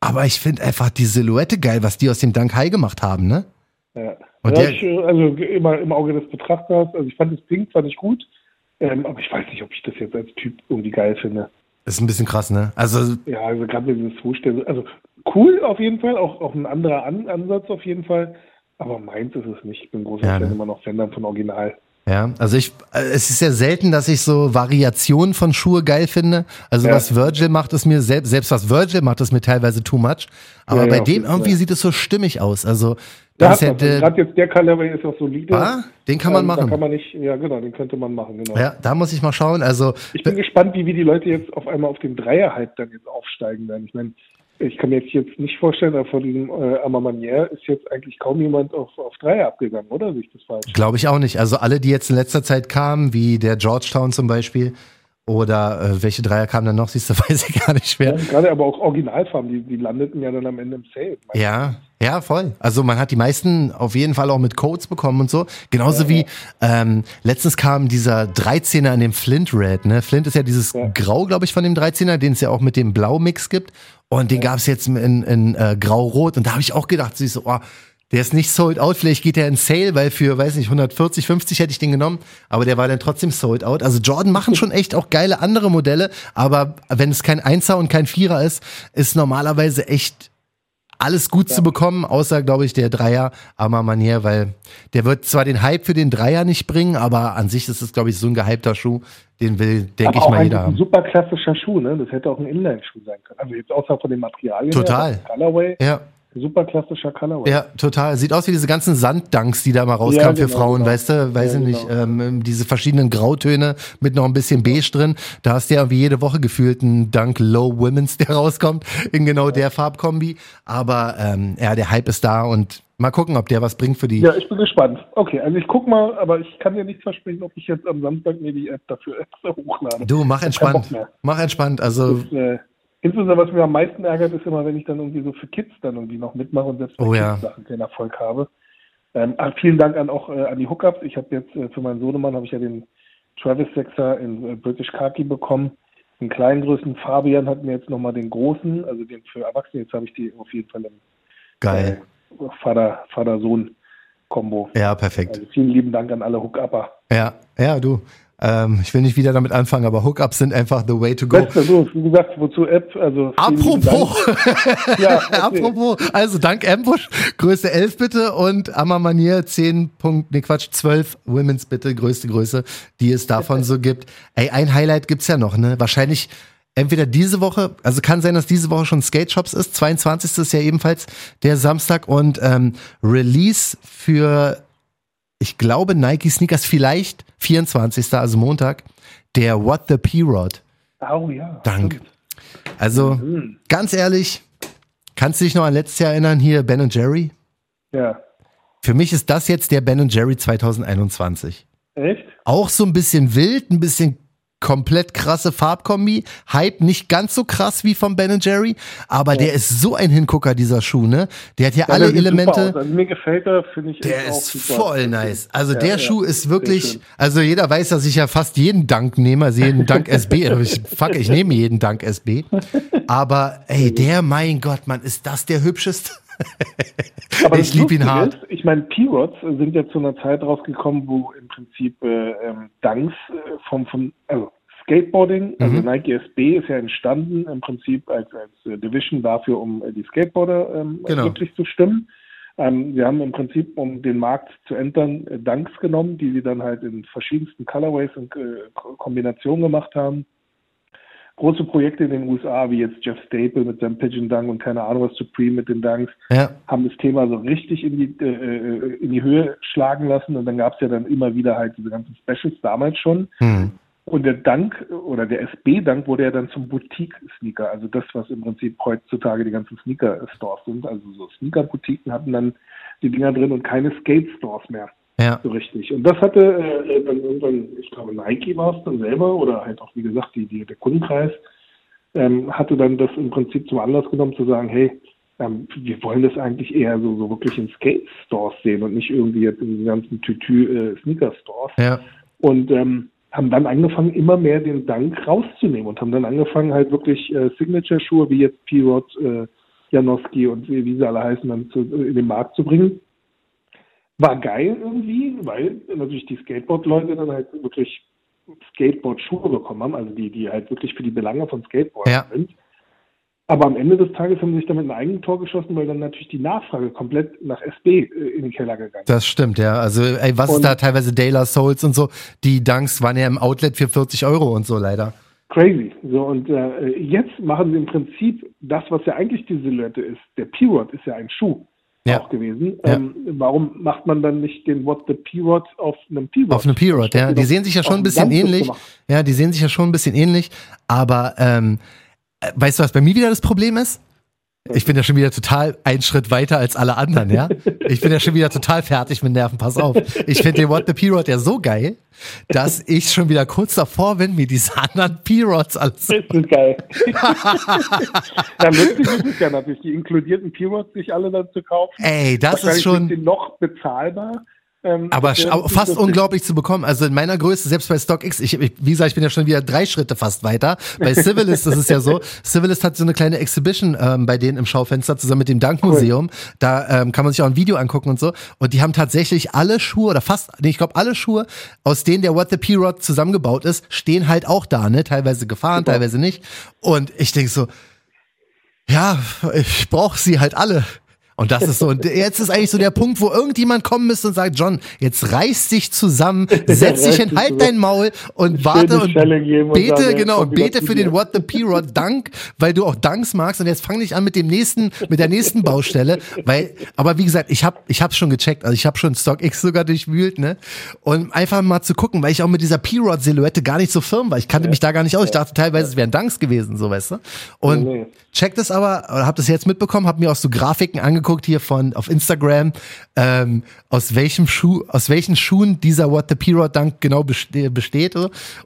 Aber ich finde einfach die Silhouette geil, was die aus dem Dank High gemacht haben, ne? Ja. Und ja, ich, äh, also immer im Auge des Betrachters. Also ich fand das Pink fand ich gut, ähm, aber ich weiß nicht, ob ich das jetzt als Typ irgendwie geil finde. Ist ein bisschen krass, ne? Also Ja, also gerade dieses so- also cool auf jeden Fall, auch, auch ein anderer An Ansatz auf jeden Fall, aber meins ist es nicht. Ich bin großer Ja, Fan ne? immer noch Fan von Original. Ja, also ich, äh, es ist ja selten, dass ich so Variationen von Schuhe geil finde. Also Ja. was Virgil macht, ist mir selbst, selbst was Virgil macht, ist mir teilweise too much. Aber Ja, ja, bei auf dem irgendwie sieht es so stimmig aus. Also Da das ja der, gerade jetzt der Colorway ist auch solide. Ah, den kann man Ähm, machen. Kann man nicht, ja genau, den könnte man machen, genau. ja, da muss ich mal schauen. Also Ich bin gespannt, wie, wie die Leute jetzt auf einmal auf den Dreier-Hype dann jetzt aufsteigen werden. Ich meine, ich kann mir jetzt, jetzt nicht vorstellen, aber vor diesem äh, Amamanier ist jetzt eigentlich kaum jemand auf, auf Dreier abgegangen, oder? Sehe ich das falsch? glaube ich auch nicht. Also alle, die jetzt in letzter Zeit kamen, wie der Georgetown zum Beispiel, oder äh, welche Dreier kamen dann noch, siehst du, weiß ich gar nicht Ja, mehr. gerade aber auch Originalfarben, die, die landeten ja dann am Ende im Sale. Ja, ja, voll. Also man hat die meisten auf jeden Fall auch mit Codes bekommen und so. Genauso wie ähm, letztens kam dieser 13er in dem Flint Red. Ne? Flint ist ja dieses Ja. Grau, glaube ich, von dem 13er, den es ja auch mit dem Blau-Mix gibt. Und den gab es jetzt in, in äh, Grau-Rot. Und da habe ich auch gedacht, ich so, oh, der ist nicht sold out. Vielleicht geht der in Sale, weil für, weiß nicht, 140, 50 hätte ich den genommen. Aber der war dann trotzdem sold out. Also Jordan machen schon echt auch geile andere Modelle. Aber wenn es kein Einser und kein Vierer ist, ist normalerweise echt alles gut zu bekommen, außer, glaube ich, der Dreier Arma Manier, weil der wird zwar den Hype für den Dreier nicht bringen, aber an sich ist es, glaube ich, so ein gehypter Schuh, den will, denke ich mal, ein, jeder ein haben. super klassischer Schuh, ne? Das hätte auch ein Inline-Schuh sein können. Also jetzt außer von den Materialien. Total. Her, Colorway, Ja, super klassischer Colorway. ja, total. Sieht aus wie diese ganzen Sanddunks, die da mal rauskamen Ja, für genau, Frauen, genau. weißt du? Weiß Ja, ich nicht, genau. ähm, diese verschiedenen Grautöne mit noch ein bisschen Beige drin. Da hast du ja wie jede Woche gefühlt einen Dunk Low Women's, der rauskommt, in genau der Farbkombi. Aber ähm, ja, der Hype ist da und mal gucken, ob der was bringt für die. Ja, ich bin gespannt. Okay, also ich guck mal, aber ich kann dir nicht versprechen, ob ich jetzt am Samstag mir die App dafür extra hochlade. Du, mach entspannt. Mach entspannt. Also, Das, äh, insbesondere, was mir am meisten ärgert, ist immer, wenn ich dann irgendwie so für Kids dann irgendwie noch mitmache und selbst bei Oh ja. Sachen keinen Erfolg habe. Ähm, ah, vielen Dank an auch äh, an die Hookups. Ich habe jetzt äh, für meinen Sohnemann habe ich ja den Travis Sechser in äh, British Khaki bekommen. In kleinen Größen. Fabian hat mir jetzt nochmal den großen, also den für Erwachsene. Jetzt habe ich die auf jeden Fall im geil. äh, Vater, Vater-Sohn-Kombo. Ja, perfekt. Also vielen lieben Dank an alle Hookupper. Ja, ja, du. Ähm, ich will nicht wieder damit anfangen, aber Hookups sind einfach the way to go. Beste, so, wie gesagt, wozu App? Also Apropos. Ja, erzähl. apropos, also dank Ambush, Größe 11 bitte und Amma Manier 10. Punkt, nee Quatsch, 12 Women's bitte, größte Größe, die es davon so gibt. Ey, ein Highlight gibt's ja noch, ne? Wahrscheinlich entweder diese Woche, also kann sein, dass diese Woche schon Skate Shops ist, 22. ist ja ebenfalls der Samstag und ähm, Release für ich glaube, Nike Sneakers vielleicht 24. also Montag, der What the P-Rod. Oh ja. Dank. stimmt. Also, Mhm. ganz ehrlich, kannst du dich noch an letztes Jahr erinnern, hier Ben Jerry? Ja. Für mich ist das jetzt der Ben Jerry 2021. Echt? Auch so ein bisschen wild, ein bisschen komplett krasse Farbkombi. Hype nicht ganz so krass wie von Ben Jerry, aber ja. der ist so ein Hingucker, dieser Schuh, ne? Der hat ja, ja alle Elemente. Also mir gefällt er, finde ich. Der ist voll nice. Also der Schuh ist wirklich, also jeder weiß, dass ich ja fast jeden Dank nehme, also jeden Dank SB. ich, fuck, ich nehme jeden Dank SB. Aber ey, der, mein Gott, Mann, ist das der hübscheste? Aber ich liebe ihn hart. Ist, ich meine, P-Rods sind ja zu einer Zeit rausgekommen, wo im Prinzip äh, ähm, Dunks äh, vom, vom also Skateboarding, also mhm. Nike SB ist ja entstanden im Prinzip als, als äh, Division dafür, um äh, die Skateboarder ähm, genau. wirklich zu stimmen. Ähm, sie haben im Prinzip, um den Markt zu entern, Dunks genommen, die sie dann halt in verschiedensten Colorways und äh, Kombinationen gemacht haben große Projekte in den USA, wie jetzt Jeff Staple mit seinem Pigeon Dunk und keine Ahnung was Supreme mit den Dunks, ja. haben das Thema so richtig in die, äh, in die Höhe schlagen lassen. Und dann gab es ja dann immer wieder halt diese ganzen Specials damals schon. Mhm. Und der Dank oder der SB-Dank wurde ja dann zum Boutique-Sneaker, also das, was im Prinzip heutzutage die ganzen Sneaker-Stores sind. Also so Sneaker-Boutiquen hatten dann die Dinger drin und keine Skate-Stores mehr. Ja. So richtig. Und das hatte äh, dann irgendwann, ich glaube, Nike war es dann selber oder halt auch, wie gesagt, die, die, der Kundenkreis ähm, hatte dann das im Prinzip zum Anlass genommen zu sagen, hey, ähm, wir wollen das eigentlich eher so, so wirklich in Skate-Stores sehen und nicht irgendwie jetzt in den ganzen Tütü-Sneaker-Stores. Äh, ja. Und ähm, haben dann angefangen, immer mehr den Dank rauszunehmen und haben dann angefangen, halt wirklich äh, Signature-Schuhe wie jetzt P-Rod, äh, Janowski und wie sie alle heißen, dann zu, in den Markt zu bringen war geil irgendwie, weil natürlich die Skateboard-Leute dann halt wirklich Skateboard-Schuhe bekommen haben, also die, die halt wirklich für die Belange von Skateboardern ja. sind. Aber am Ende des Tages haben sie sich damit ein Eigentor geschossen, weil dann natürlich die Nachfrage komplett nach SB äh, in den Keller gegangen ist. Das stimmt, ja. Also, ey, was und ist da teilweise Dayla Souls und so? Die Dunks waren ja im Outlet für 40 Euro und so leider. Crazy. So, und äh, jetzt machen sie im Prinzip das, was ja eigentlich die Silhouette ist. Der P-Rod ist ja ein Schuh ja. auch gewesen. Ja. Ähm, warum macht man dann nicht den What the P-Rod auf einem P-Rod? Auf einem P-Rod, ja. Die sehen sich ja schon ein bisschen ähnlich. Gemacht. Ja, die sehen sich ja schon ein bisschen ähnlich. Aber ähm, äh, weißt du, was bei mir wieder das Problem ist? Ich bin ja schon wieder total einen Schritt weiter als alle anderen, ja. Ich bin ja schon wieder total fertig mit Nerven, pass auf. Ich finde den What the P-Rod ja so geil, dass ich schon wieder kurz davor bin, mir diese anderen P-Rods alles. Das ist geil. ja, lustig ist es ja natürlich, die inkludierten P-Rods sich alle dann zu kaufen. Ey, das ist schon. Sind noch bezahlbar. Ähm, aber fast unglaublich zu bekommen. Also in meiner Größe, selbst bei StockX, ich, ich, wie gesagt, ich bin ja schon wieder drei Schritte fast weiter. Bei Civilist ist es ja so, Civilist hat so eine kleine Exhibition ähm, bei denen im Schaufenster zusammen mit dem Dankmuseum. Cool. Da ähm, kann man sich auch ein Video angucken und so. Und die haben tatsächlich alle Schuhe oder fast, nee, ich glaube alle Schuhe, aus denen der What the P-Rod zusammengebaut ist, stehen halt auch da, ne? Teilweise gefahren, Super. teilweise nicht. Und ich denke so, ja, ich brauche sie halt alle. Und das ist so, und jetzt ist eigentlich so der Punkt, wo irgendjemand kommen müsste und sagt, John, jetzt reiß dich zusammen, setz dich hin, halt dein Maul und warte und bete, und genau, und bete für den What the P-Rod. Dank, weil du auch Danks magst. Und jetzt fang dich an mit dem nächsten, mit der nächsten Baustelle, weil, aber wie gesagt, ich hab, ich hab's schon gecheckt, also ich habe schon StockX sogar durchwühlt, ne, und einfach mal zu gucken, weil ich auch mit dieser P-Rod Silhouette gar nicht so firm war, ich kannte ja. mich da gar nicht aus, ich dachte teilweise, es wären Danks gewesen, so, weißt du, und check das aber, hab das jetzt mitbekommen, hab mir auch so Grafiken angeguckt, angeguckt hier von auf Instagram, ähm, aus welchem Schuh, aus welchen Schuhen dieser What the P-Rod Dunk genau besteht, besteht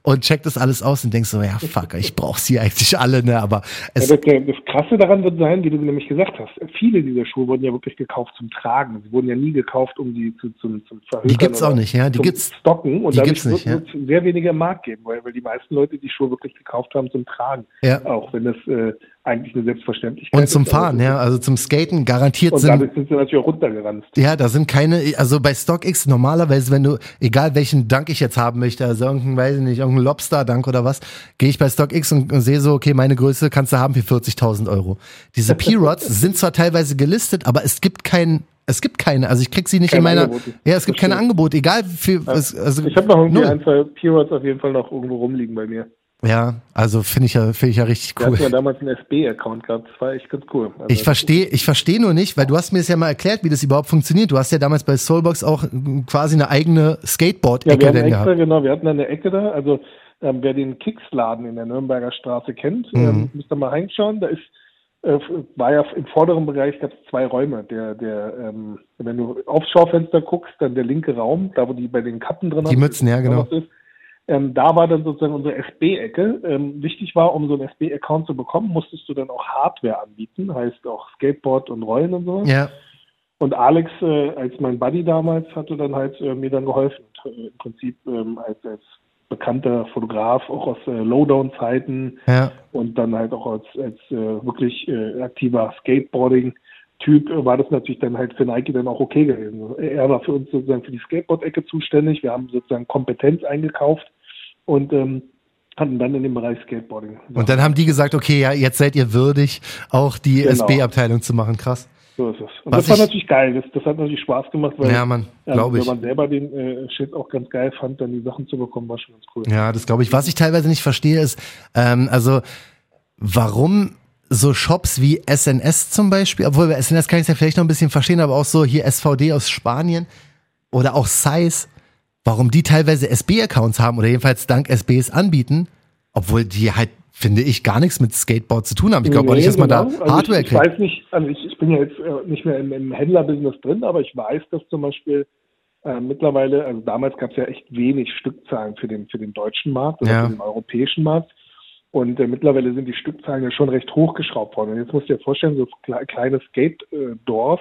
und checkt das alles aus und denkst so, ja fuck, ich brauche sie eigentlich alle, ne? Aber es ja, das, das Krasse daran wird sein, wie du nämlich gesagt hast, viele dieser Schuhe wurden ja wirklich gekauft zum Tragen. Sie wurden ja nie gekauft, um die zu, zum, zum Verhökern Die gibt's auch nicht, ja. Die gibt's Stocken und die gibt's nicht, wird es sehr weniger Markt geben, weil, weil die meisten Leute die Schuhe wirklich gekauft haben zum Tragen. Ja. Auch wenn das äh, eigentlich eine Selbstverständlichkeit. Und zum Fahren, ja, also zum Skaten garantiert und sind. Und damit sind sie natürlich auch runtergerannt. Ja, da sind keine, also bei StockX normalerweise, wenn du, egal welchen Dank ich jetzt haben möchte, also irgendein, weiß ich nicht, irgendein Lobster-Dank oder was, gehe ich bei StockX und, und sehe so, okay, meine Größe kannst du haben für 40.000 Euro. Diese P-Rods sind zwar teilweise gelistet, aber es gibt kein, es gibt keine, also ich krieg sie nicht keine in meiner. Angebote. Ja, es gibt keine Angebote, egal für. Ja. Also, ich habe noch irgendwie ein, zwei P-Rods auf jeden Fall noch irgendwo rumliegen bei mir. Ja, also finde ich ja, finde ich ja richtig cool. Du hast ja damals einen SB-Account gehabt, das war echt ganz cool. Also ich verstehe, ich verstehe nur nicht, weil du hast mir das ja mal erklärt, wie das überhaupt funktioniert. Du hast ja damals bei Soulbox auch quasi eine eigene Skateboard-Ecke ja, denn extra, gehabt. Genau, wir hatten eine Ecke da, also ähm, wer den Kicks-Laden in der Nürnberger Straße kennt, mhm. ähm, müsst ihr mal reinschauen, da ist äh, war ja im vorderen Bereich gab es zwei Räume. Der, der, ähm, wenn du aufs Schaufenster guckst, dann der linke Raum, da wo die bei den Kappen drin Die Mützen, ja, genau. Ist, Ähm, da war dann sozusagen unsere SB-Ecke. Ähm, wichtig war, um so einen SB-Account zu bekommen, musstest du dann auch Hardware anbieten, heißt auch Skateboard und Rollen und so. Ja. Und Alex, äh, als mein Buddy damals, hatte dann halt äh, mir dann geholfen. Äh, Im Prinzip ähm, als, als bekannter Fotograf, auch aus äh, Lowdown-Zeiten Ja. und dann halt auch als, als äh, wirklich äh, aktiver Skateboarding-Typ äh, war das natürlich dann halt für Nike dann auch okay gewesen. Er war für uns sozusagen für die Skateboard-Ecke zuständig. Wir haben sozusagen Kompetenz eingekauft und ähm, hatten dann in dem Bereich Skateboarding. Und dann haben die gesagt, okay, ja, jetzt seid ihr würdig, auch die Genau. SB-Abteilung zu machen. Krass. So ist es. Und Was das war ich- natürlich geil. Das, das hat natürlich Spaß gemacht, weil Ja, Mann, ähm, glaube ich. wenn man selber den äh, Shit auch ganz geil fand, dann die Sachen zu bekommen, war schon ganz cool. Ja, das glaube ich. Was ich teilweise nicht verstehe, ist, ähm, also warum so Shops wie SNS zum Beispiel, obwohl bei SNS kann ich es ja vielleicht noch ein bisschen verstehen, aber auch so hier SVD aus Spanien oder auch Size, warum die teilweise SB-Accounts haben oder jedenfalls dank SBs anbieten, obwohl die halt, finde ich, gar nichts mit Skateboard zu tun haben. Ich glaube auch nicht, dass man da genau. Also Hardware ich, ich kriegt. weiß nicht, also ich, ich bin ja jetzt äh, nicht mehr im, im Händlerbusiness drin, aber ich weiß, dass zum Beispiel äh, mittlerweile, also damals gab es ja echt wenig Stückzahlen für den für den deutschen Markt oder Ja. für den europäischen Markt. Und äh, mittlerweile sind die Stückzahlen ja schon recht hochgeschraubt worden. Und jetzt musst du dir vorstellen, so kle kleine Skate-Dorf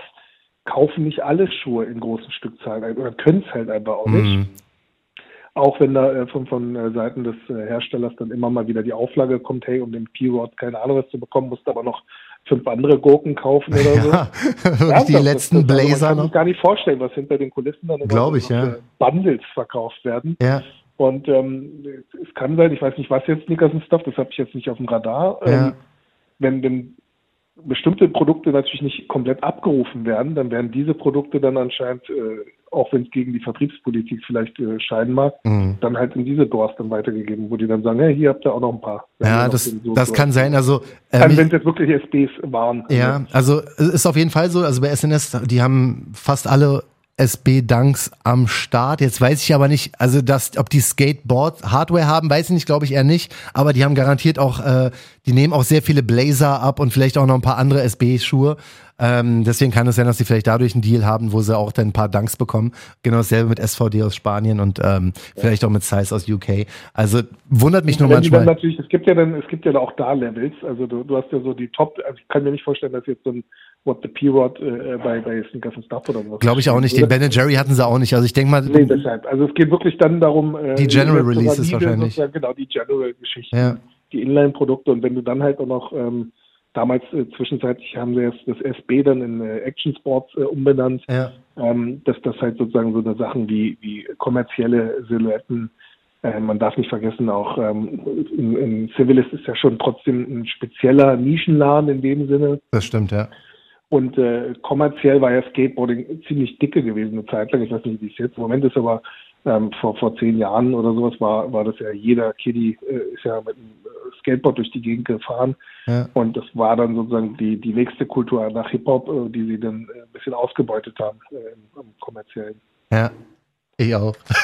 kaufen nicht alle Schuhe in großen Stückzahlen oder können es halt einfach auch nicht. Mhm. Auch wenn da äh, von, von äh, Seiten des äh, Herstellers dann immer mal wieder die Auflage kommt, hey, um den P-Rod keine Ahnung was zu bekommen, musst du aber noch fünf andere Gurken kaufen oder so. Ja, die das- letzten das, also Blazer Man kann sich gar nicht vorstellen, was hinter den Kulissen dann immer Glaub so ich, ja. Bundles verkauft werden. Ja, Und ähm, es kann sein, ich weiß nicht, was jetzt Sneakers und Stuff, das habe ich jetzt nicht auf dem Radar. Ja. Ähm, wenn denn bestimmte Produkte natürlich nicht komplett abgerufen werden, dann werden diese Produkte dann anscheinend, äh, auch wenn es gegen die Vertriebspolitik vielleicht äh, scheiden mag, Mhm. dann halt in diese Doors dann weitergegeben, wo die dann sagen, hey, hier habt ihr auch noch ein paar. Ja das, so- das kann sein. Also, äh, Kann, wenn es jetzt wirklich SBs waren. Ja, also es ist auf jeden Fall so, also bei SNS, die haben fast alle SB-Dunks am Start. Jetzt weiß ich aber nicht, also dass, ob die Skateboard-Hardware haben, weiß ich nicht, glaube ich eher nicht. Aber die haben garantiert auch, äh, die nehmen auch sehr viele Blazer ab und vielleicht auch noch ein paar andere SB-Schuhe. Ähm, deswegen kann es sein, dass sie vielleicht dadurch einen Deal haben, wo sie auch dann ein paar Dunks bekommen. Genau dasselbe mit SVD aus Spanien und ähm, vielleicht auch mit Size aus UK. Also wundert mich nur manchmal. natürlich, es gibt ja dann, es gibt ja auch da Levels. Also du, du hast ja so die Top, also ich kann mir nicht vorstellen, dass jetzt so ein What the P-Rod äh, bei, bei Sneakers and Stuff oder was. Glaube ich auch nicht. Den Ben Jerry hatten sie auch nicht. Also ich denke mal, Nee, deshalb. Also es geht wirklich dann darum, äh, Die General Releases wahrscheinlich. Genau, die General-Geschichten, Ja. Die Inline-Produkte und wenn du dann halt auch noch ähm, damals äh, zwischenzeitlich haben wir jetzt das SB dann in äh, Action Sports äh, umbenannt, ja. ähm, dass das halt sozusagen so eine Sachen wie, wie kommerzielle Silhouetten, äh, man darf nicht vergessen, auch ähm, in, in Civilist ist ja schon trotzdem ein spezieller Nischenladen in dem Sinne. das stimmt, ja. Und äh, kommerziell war ja Skateboarding ziemlich dicke gewesen eine Zeit lang. Ich weiß nicht, wie es jetzt im Moment ist, aber ähm, vor, vor zehn Jahren oder sowas war, war das ja jeder Kiddie äh, ist ja mit einem äh, Skateboard durch die Gegend gefahren. Ja. Und das war dann sozusagen die, die nächste Kultur nach Hip-Hop, äh, die sie dann äh, ein bisschen ausgebeutet haben äh, im, im kommerziellen. Ja. Ich auch.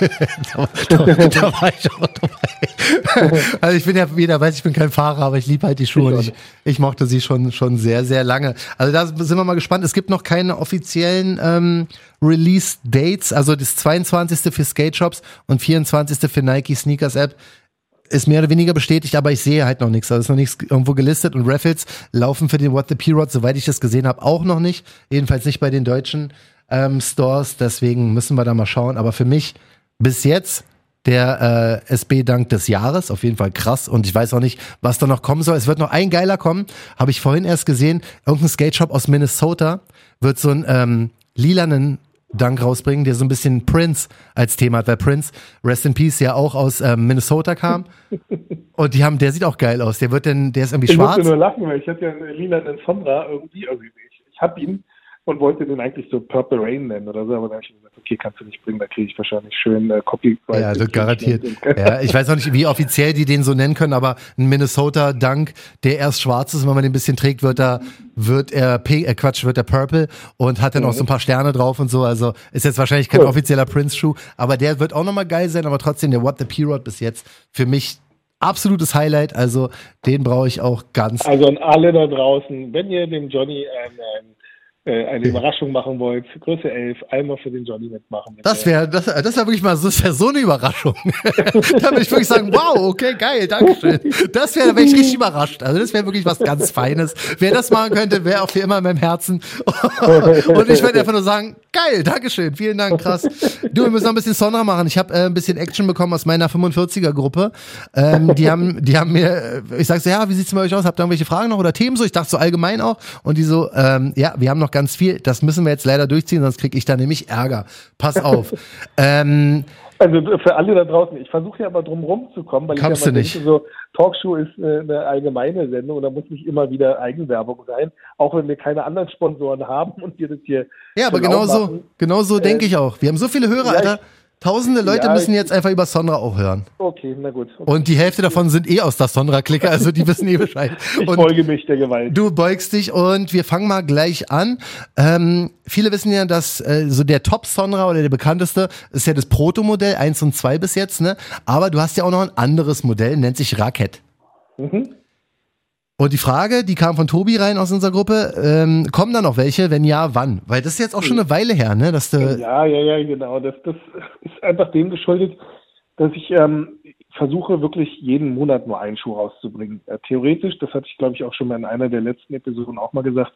da, da, da war ich auch dabei. Also ich bin ja, wie jeder weiß, ich bin kein Fahrer, aber ich liebe halt die Schuhe Ich ich mochte sie schon, schon sehr, sehr lange. Also da sind wir mal gespannt. Es gibt noch keine offiziellen ähm, Release-Dates, also das 22. für Skate Shops und 24. für Nike Sneakers App ist mehr oder weniger bestätigt, aber ich sehe halt noch nichts. Also ist noch nichts irgendwo gelistet und Raffles laufen für den What the P-Rod, soweit ich das gesehen habe, auch noch nicht. Jedenfalls nicht bei den deutschen ähm, Stores. Deswegen müssen wir da mal schauen. Aber für mich bis jetzt der äh, SB-Dank des Jahres. Auf jeden Fall krass. Und ich weiß auch nicht, was da noch kommen soll. Es wird noch ein geiler kommen. Habe ich vorhin erst gesehen. Irgendein Skate Shop aus Minnesota wird so einen ähm, lilanen Dank rausbringen, der so ein bisschen Prince als Thema hat, weil Prince, Rest in Peace, ja auch aus ähm, Minnesota kam. Und die haben, der sieht auch geil aus. Der wird denn, der ist irgendwie Ich schwarz. musste nur lachen, weil ich hatte ja einen lilanen Sonra irgendwie, also ich, ich habe ihn und wollte den eigentlich so Purple Rain nennen oder so, aber da habe ich gesagt, okay, kannst du nicht bringen, da kriege ich wahrscheinlich schön äh, Copyright. Ja, das garantiert. Infringement. Ja, ich weiß auch nicht, wie offiziell die den so nennen können, aber ein Minnesota Dunk, der erst schwarz ist, wenn man den ein bisschen trägt, wird er, wird er, äh, Quatsch, wird er Purple und hat dann auch so ein paar Sterne drauf und so. Also ist jetzt wahrscheinlich kein Cool. offizieller Prince-Schuh, aber der wird auch nochmal geil sein, aber trotzdem der What the P-Rod bis jetzt für mich absolutes Highlight. Also den brauche ich auch ganz. Also an alle da draußen, wenn ihr dem Johnny ein, ein äh, eine Überraschung machen wollt, Größe 11, einmal für den Johnny mitmachen. Mit das wäre das, das wär wirklich mal das wär so eine Überraschung. da würde ich wirklich sagen, wow, okay, geil, danke schön. Das wäre, wäre ich richtig überrascht. Also das wäre wirklich was ganz Feines. Wer das machen könnte, wäre auch für immer in meinem Herzen. Und ich würde einfach nur sagen, geil, danke schön, vielen Dank, krass. Du, wir müssen noch ein bisschen Sonra machen. Ich habe äh, ein bisschen Action bekommen aus meiner 45er-Gruppe. Ähm, die haben, die haben mir, ich sag so, ja, wie sieht's bei euch aus? Habt ihr irgendwelche Fragen noch oder Themen so? Ich dachte so allgemein auch. Und die so, ähm, ja, wir haben noch ganz viel. Das müssen wir jetzt leider durchziehen, sonst kriege ich da nämlich Ärger. Pass auf. ähm, also für alle da draußen, ich versuche ja aber drum rumzukommen, weil Kannst ich ja du nicht. denke, so Talkshow ist äh, eine allgemeine Sendung und da muss nicht immer wieder Eigenwerbung sein, auch wenn wir keine anderen Sponsoren haben und wir das hier ja, aber schon auch genau so, machen. genau so denke ich auch. Wir haben so viele Hörer, ja, Alter. Tausende Leute Ja, müssen jetzt einfach über Sonra auch hören. Okay, na gut. Okay. Und die Hälfte davon sind eh aus der Sonra-Clique, also die wissen eh Bescheid. Ich Und folge mich der Gewalt. Du beugst dich und wir fangen mal gleich an. Ähm, viele wissen ja, dass äh, so der Top Sonra oder der bekannteste ist ja das Proto-Modell 1 und 2 bis jetzt, ne? Aber du hast ja auch noch ein anderes Modell, nennt sich Racket. Mhm. Und die Frage, die kam von Tobi rein aus unserer Gruppe, ähm, kommen da noch welche? Wenn ja, wann? Weil das ist jetzt auch schon eine Weile her, ne? Dass du, Ja, ja, ja, genau. Das, das ist einfach dem geschuldet, dass ich ähm, versuche, wirklich jeden Monat nur einen Schuh rauszubringen. Äh, theoretisch, das hatte ich, glaube ich, auch schon mal in einer der letzten Episoden auch mal gesagt,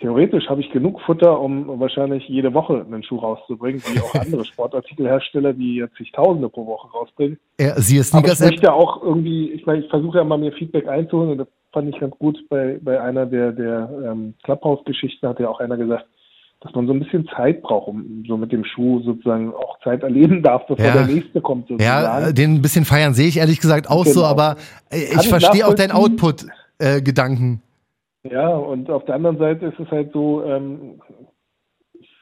theoretisch habe ich genug Futter, um wahrscheinlich jede Woche einen Schuh rauszubringen, wie auch andere Sportartikelhersteller, die jetzt zigtausende pro Woche rausbringen. äh, siehe Aber ich möchte auch irgendwie, ich meine, ich versuche ja mal mir Feedback einzuholen und das fand ich ganz gut bei, bei einer der, der ähm, Clubhouse-Geschichten hat ja auch einer gesagt, dass man so ein bisschen Zeit braucht, um so mit dem Schuh sozusagen auch Zeit erleben darf, bevor Ja. der nächste kommt sozusagen. Ja, den ein bisschen feiern sehe ich ehrlich gesagt auch so, Genau. aber äh, Kann ich ich verstehe auch deinen. Output-Gedanken. Ja, und auf der anderen Seite ist es halt so, ähm,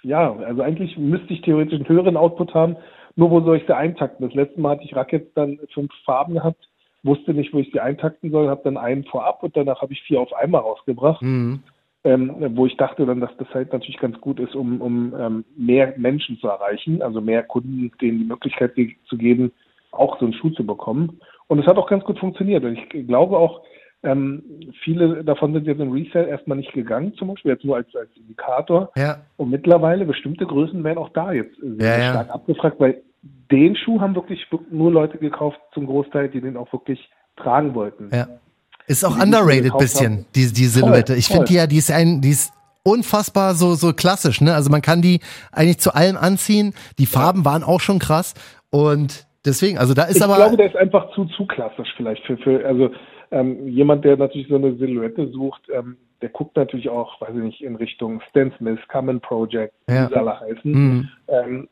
ja, also eigentlich müsste ich theoretisch einen höheren Output haben, nur wo soll ich sie eintakten? Das letzte Mal hatte ich Rackets dann fünf Farben gehabt, wusste nicht, wo ich sie eintakten soll, habe dann einen vorab und danach habe ich vier auf einmal rausgebracht, Mhm. ähm, wo ich dachte dann, dass das halt natürlich ganz gut ist, um, um ähm, mehr Menschen zu erreichen, also mehr Kunden denen die Möglichkeit zu geben, auch so einen Schuh zu bekommen. Und es hat auch ganz gut funktioniert. Und ich glaube auch, ähm, viele davon sind jetzt im Resale erstmal nicht gegangen, zum Beispiel jetzt nur als, als Indikator. Ja. Und mittlerweile bestimmte Größen werden auch da jetzt sehr Ja, ja. stark abgefragt, weil den Schuh haben wirklich nur Leute gekauft, zum Großteil, die den auch wirklich tragen wollten. Ja. Ist auch Die, die underrated gekauft bisschen, haben. die, die Silhouette. Ich voll. finde die ja, die ist ein, die ist unfassbar so, so klassisch, ne? Also man kann die eigentlich zu allem anziehen. Die Farben waren auch schon krass. Und deswegen, also da ist ich aber. glaube, der ist einfach zu, zu klassisch vielleicht für, für also ähm, jemand, der natürlich so eine Silhouette sucht, ähm, der guckt natürlich auch, weiß ich nicht, in Richtung Stan Smith, Common Project, Ja. wie sie alle heißen. Mhm. Ähm,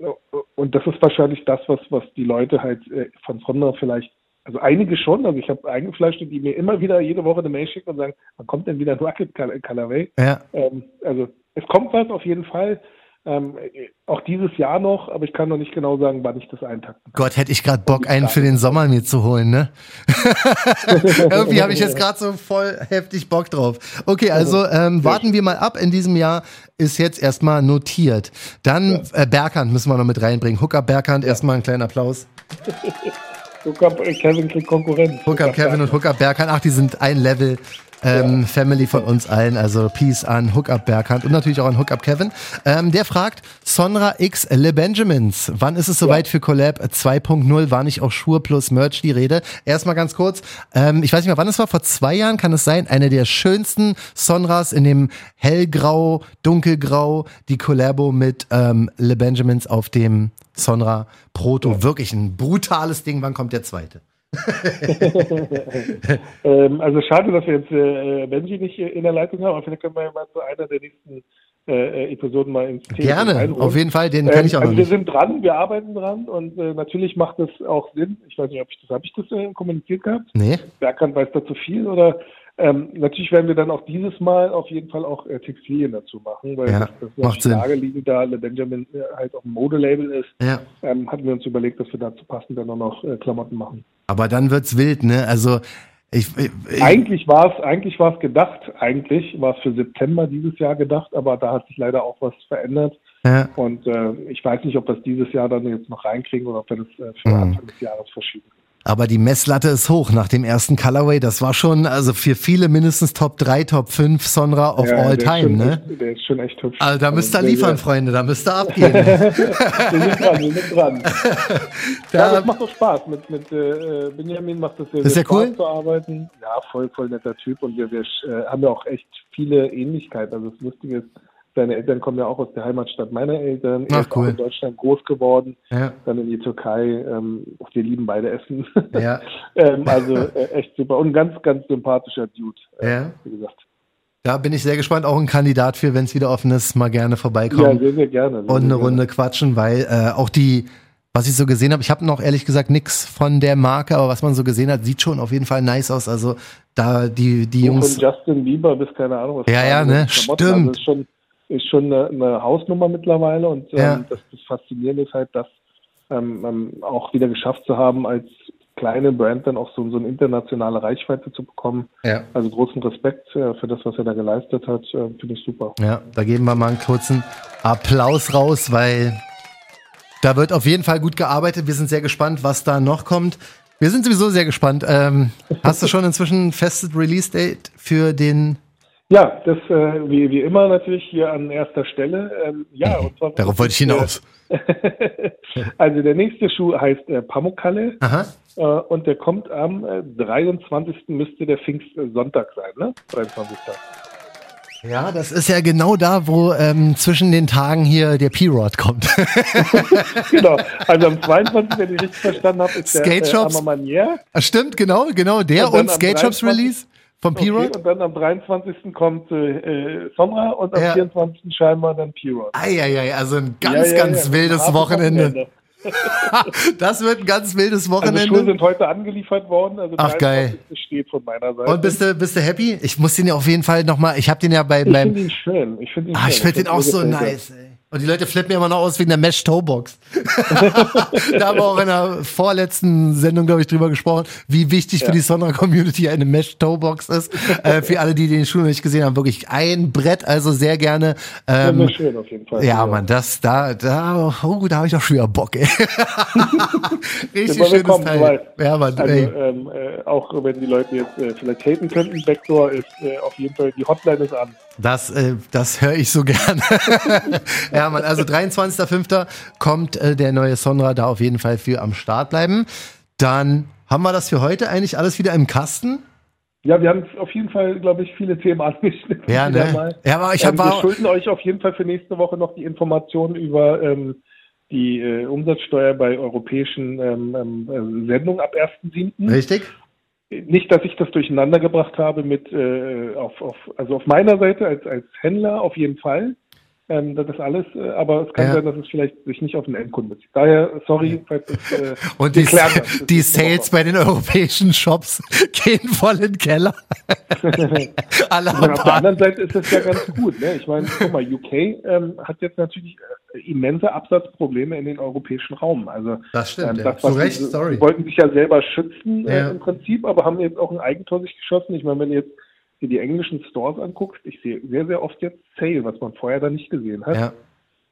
und das ist wahrscheinlich das, was, was die Leute halt äh, von Sonra vielleicht, also einige schon, also ich habe eingefleischte, die mir immer wieder jede Woche eine Mail schicken und sagen, wann kommt denn wieder ein Rocket Col- Colorway? ja. Ähm, also es kommt was auf jeden Fall. Ähm, äh, auch dieses Jahr noch, aber ich kann noch nicht genau sagen, wann ich das eintakten kann. Gott, hätte ich gerade Bock, einen für den Sommer mir zu holen, ne? Irgendwie habe ich jetzt gerade so voll heftig Bock drauf. Okay, also ähm, warten wir mal ab. In diesem Jahr ist jetzt erstmal notiert. Dann äh, Berghand müssen wir noch mit reinbringen. Hookup Berghand, erstmal einen kleinen Applaus. Hookup, äh, Kevin kriegt Konkurrenz. Hookup Kevin und Hookup Berghand, ach, die sind ein Level. Ähm, Family von uns allen, also Peace an Hookup Berghand und natürlich auch an Hookup Kevin. Ähm, der fragt, Sonra X Le Benjamins, wann ist es soweit für Collab 2.0? War nicht auch Schuhe plus Merch die Rede? Erstmal ganz kurz, ähm, ich weiß nicht mehr, wann es war, vor zwei Jahren kann es sein, eine der schönsten Sonras in dem hellgrau, dunkelgrau, die Collabo mit ähm, Le Benjamins auf dem Sonra Proto. Wirklich ein brutales Ding. Wann kommt der zweite? Ähm, also schade, dass wir jetzt äh, Benji nicht in der Leitung haben, aber vielleicht können wir ja mal zu einer der nächsten äh, Episoden mal ins Thema Gerne, reinholen. auf jeden Fall, den kann ich auch also noch wir nicht. sind dran, wir arbeiten dran und äh, natürlich macht es auch Sinn. Ich weiß nicht, ob ich das habe ich das äh, kommuniziert gehabt. Nee? Bergkant weiß dazu viel oder ähm, natürlich werden wir dann auch dieses Mal auf jeden Fall auch äh, Textilien dazu machen, weil Ja, das, das macht Sinn. naheliegend, da Le Benjamin äh, halt auch ein Modelabel ist, Ja. ähm, hatten wir uns überlegt, dass wir dazu passend dann auch noch äh, Klamotten machen. Aber dann wird's wild, ne? Also ich, ich, ich Eigentlich war es, eigentlich war es gedacht, eigentlich war es für September dieses Jahr gedacht, aber da hat sich leider auch was verändert. ja, Und äh, ich weiß nicht, ob wir es dieses Jahr dann jetzt noch reinkriegen oder ob wir das äh, für Mhm. Anfang des Jahres verschieben. Aber die Messlatte ist hoch nach dem ersten Colorway. Das war schon, also für viele mindestens Top 3, Top 5 Sonra of Ja, all time, schon, ne? Der ist schon echt hübsch. Also da müsst ihr Also, liefern, sehr, Freunde, da müsst ihr abgehen. Wir sind dran, wir sind dran. Da- ja, das macht doch Spaß. Mit, mit äh, Benjamin macht das sehr, Ist sehr cool? Spaß zu arbeiten. Ja, voll, voll netter Typ. Und wir, wir äh, haben ja auch echt viele Ähnlichkeiten. Also das Lustige ist, seine Eltern kommen ja auch aus der Heimatstadt meiner Eltern. Ach, er ist cool. auch in Deutschland groß geworden. Ja. Dann in die Türkei. Ähm, wir lieben beide Essen. Ja. ähm, also äh, echt super. Und ein ganz, ganz sympathischer Dude. Äh, Ja. Wie gesagt. Da bin ich sehr gespannt, auch ein Kandidat für, wenn es wieder offen ist, mal gerne Ja, vorbeikommen sehr, sehr gerne. Sehr, und eine gerne. Runde quatschen, weil äh, auch die, was ich so gesehen habe, ich habe noch ehrlich gesagt nichts von der Marke, aber was man so gesehen hat, sieht schon auf jeden Fall nice aus. Also da die, die Von Jungs. Justin Bieber bis keine Ahnung was. Ja, ja, andere ne, Klamotten. stimmt. Also schon, ist schon eine, eine Hausnummer mittlerweile und ähm, Ja. das, das Faszinierende ist halt, das ähm, ähm, auch wieder geschafft zu haben, als kleine Brand dann auch so, so eine internationale Reichweite zu bekommen. Ja. Also großen Respekt äh, für das, was er da geleistet hat, äh, finde ich super. Ja, da geben wir mal einen kurzen Applaus raus, weil da wird auf jeden Fall gut gearbeitet. Wir sind sehr gespannt, was da noch kommt. Wir sind sowieso sehr gespannt. Ähm, hast du schon inzwischen ein festes Release-Date für den? Ja, das äh, wie, wie immer natürlich hier an erster Stelle. Ähm, ja, und zwar Darauf wollte ich hinaus. also der nächste Schuh heißt äh, Pamukkale. Äh, und der kommt am äh, 23. müsste der Pfingstsonntag sein, ne? 23. Ja, das ist ja genau da, wo ähm, zwischen den Tagen hier der P-Rod kommt. genau. Also am 22. wenn ich richtig verstanden habe, ist der Skate äh, Shops. Ammermanier. Ah, Stimmt, genau, genau. Der Und und Skate Shops 23. Vom Okay, und dann am 23. kommt äh, äh, Sonra und am Ja. 24. scheinbar dann P-Rod. Eieiei, also ein ganz, Ja, ja, ganz wildes Hartes Wochenende. Das wird ein ganz wildes Also Schuhe Wochenende. sind heute angeliefert worden. Also Ach, geil. 23. steht von meiner Seite. Und bist du, bist du happy? Ich muss den ja auf jeden Fall nochmal, ich habe den ja bei ich finde ihn schön. Ich finde ihn ah, schön. ich finde den auch so gefällt nice, ey. Und die Leute flippen mir immer noch aus wegen der Mesh Toebox. da haben wir auch in der vorletzten Sendung, glaube ich, drüber gesprochen, wie wichtig für Ja. die Sonra Community eine Mesh Toebox ist. äh, für alle, die den Schuh noch nicht gesehen haben, wirklich ein Brett, also sehr gerne. Ja, Ähm, sehr schön auf jeden Fall. ja, Mann, das, da, da, oh, da habe ich auch schon wieder Bock, ey. Richtig wir schönes kommen, Teil. soweit. Ja, Mann, Also, ähm, äh, auch wenn die Leute jetzt äh, vielleicht haten könnten, Backdoor ist äh, auf jeden Fall, die Hotline ist an. Das, äh, das höre ich so gern. ja, Mann, also 23.05. kommt äh, der neue Sonra da auf jeden Fall für am Start bleiben. Dann haben wir das für heute eigentlich alles wieder im Kasten. Ja, wir haben auf jeden Fall, glaube ich, viele Themen angeschnitten. Ja, ne? mal. Ja, aber ich ähm, wir schulden euch auf jeden Fall für nächste Woche noch die Informationen über ähm, die äh, Umsatzsteuer bei europäischen ähm, ähm, äh, Sendungen ab 1.7. Richtig? Nicht, dass ich das durcheinander gebracht habe mit äh, auf, auf also auf meiner Seite als als Händler auf jeden Fall. Ähm, das ist alles, äh, aber es kann Ja. sein, dass es vielleicht sich nicht auf den Endkunden bezieht. Daher, sorry, falls es, äh, Und die, das. Das die Sales bei den europäischen Shops gehen voll in den Keller. Auf der anderen Seite ist es ja ganz gut. Ne? Ich meine, guck mal, UK ähm, hat jetzt natürlich äh, immense Absatzprobleme in den europäischen Raum. Also Das stimmt, ähm, ja. das, Zu was Recht, sie, sorry. wollten sich ja selber schützen äh, Ja. im Prinzip, aber haben jetzt auch ein Eigentor sich geschossen. Ich meine, wenn jetzt dir die englischen Stores anguckst, ich sehe sehr, sehr oft jetzt Sale, was man vorher da nicht gesehen hat, ja.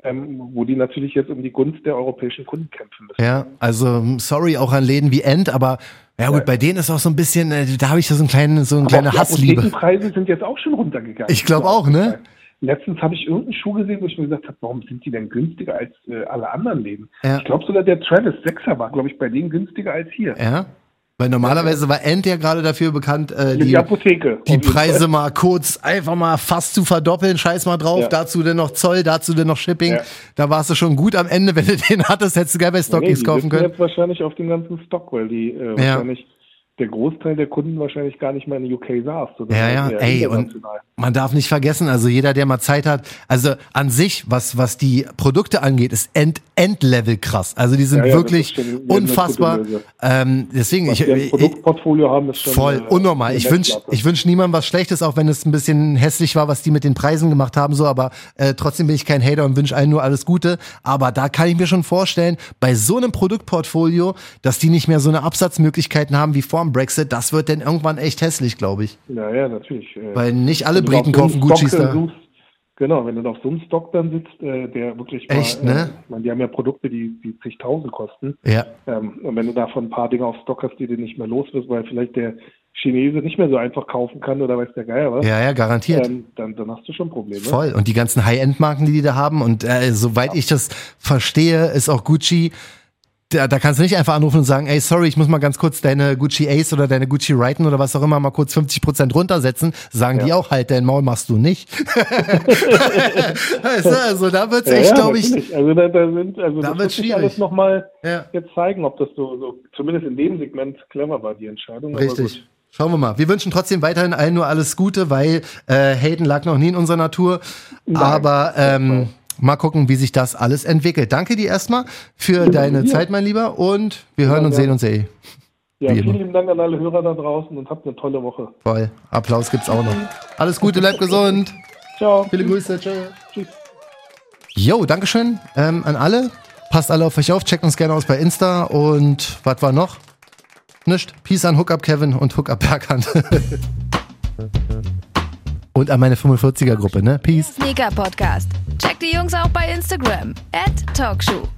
ähm, wo die natürlich jetzt um die Gunst der europäischen Kunden kämpfen müssen. Ja, also sorry auch an Läden wie End, aber ja gut, Ja. bei denen ist auch so ein bisschen, äh, da habe ich so, einen kleinen, so eine Aber kleine auch die Hassliebe. Apothekenpreise sind jetzt auch schon runtergegangen. Ich glaub auch, ne? Letztens habe ich irgendeinen Schuh gesehen, wo ich mir gesagt habe, warum sind die denn günstiger als äh, alle anderen Läden? Ja. Ich glaube sogar der Travis 6er war, glaube ich, bei denen günstiger als hier. Ja, weil normalerweise war End ja gerade dafür bekannt, äh, die, die, Apotheke. die Preise mal kurz einfach mal fast zu verdoppeln, scheiß mal drauf, Ja. dazu dann noch Zoll, dazu dann noch Shipping. Ja. Da warst du schon gut am Ende, wenn du den hattest, hättest du geil bei Nee, StockX die kaufen können. jetzt wahrscheinlich auf dem ganzen Stock, weil die äh, wahrscheinlich der Großteil der Kunden wahrscheinlich gar nicht mehr in UK saß. Ja, ja, ey, und. Man darf nicht vergessen, also jeder, der mal Zeit hat, also an sich, was, was die Produkte angeht, ist End, Endlevel krass. Also die sind Ja, ja, wirklich unfassbar. Ähm, deswegen, Was ich, ich, Produktportfolio haben, ist schon Voll, äh, unnormal. Ich wünsche Messlatte. ich wünsch niemandem was Schlechtes, auch wenn es ein bisschen hässlich war, was die mit den Preisen gemacht haben, so, aber äh, trotzdem bin ich kein Hater und wünsche allen nur alles Gute. Aber da kann ich mir schon vorstellen, bei so einem Produktportfolio, dass die nicht mehr so eine Absatzmöglichkeiten haben wie vor dem Brexit, das wird dann irgendwann echt hässlich, glaube ich. Ja, ja, natürlich. äh, Weil nicht alle Briten kaufen Gucci's da. Suchst, Genau, wenn du auf so einem Stock dann sitzt, äh, der wirklich Echt, mal, ne? äh, ich meine, die haben ja Produkte, die, die zigtausend kosten. Ja. Ähm, und wenn du davon ein paar Dinge auf Stock hast, die du nicht mehr los wirst, weil vielleicht der Chinese nicht mehr so einfach kaufen kann oder weiß der Geier was, Ja, ja, garantiert. ähm, dann, dann hast du schon Probleme. Voll. Und die ganzen High-End-Marken, die die da haben. Und äh, soweit ich das verstehe, ist auch Gucci. Da, da kannst du nicht einfach anrufen und sagen, ey, sorry, ich muss mal ganz kurz deine Gucci Ace oder deine Gucci Righten oder was auch immer mal kurz 50 Prozent runtersetzen. Sagen die auch halt, dein Maul machst du nicht. weißt du, also da wird's Ja, echt, ja, glaube ich. Also da, da sind, also Da das wird schwierig. alles nochmal Ja. jetzt zeigen, ob das so, so, zumindest in dem Segment clever war, die Entscheidung. Aber Richtig. gut. Schauen wir mal. Wir wünschen trotzdem weiterhin allen nur alles Gute, weil äh, Hayden lag noch nie in unserer Natur. Aber ähm, mal gucken, wie sich das alles entwickelt. Danke dir erstmal für deine. Zeit, mein Lieber. Und wir hören und gerne. sehen uns eh. Ja, vielen immer. lieben Dank an alle Hörer da draußen und habt eine tolle Woche. Voll. Applaus gibt's auch noch. Alles Gute, bleibt gesund. Ciao. Viele Grüße. Tschö. Tschüss. Jo, Dankeschön ähm, an alle. Passt alle auf euch auf. Checkt uns gerne aus bei Insta. Und was war noch? Nicht. Peace an Hookup Kevin und Hookup Berghand. und an meine 45er Gruppe, ne? Peace. Sneaker Podcast. Checkt die Jungs auch bei Instagram. At Talkshow.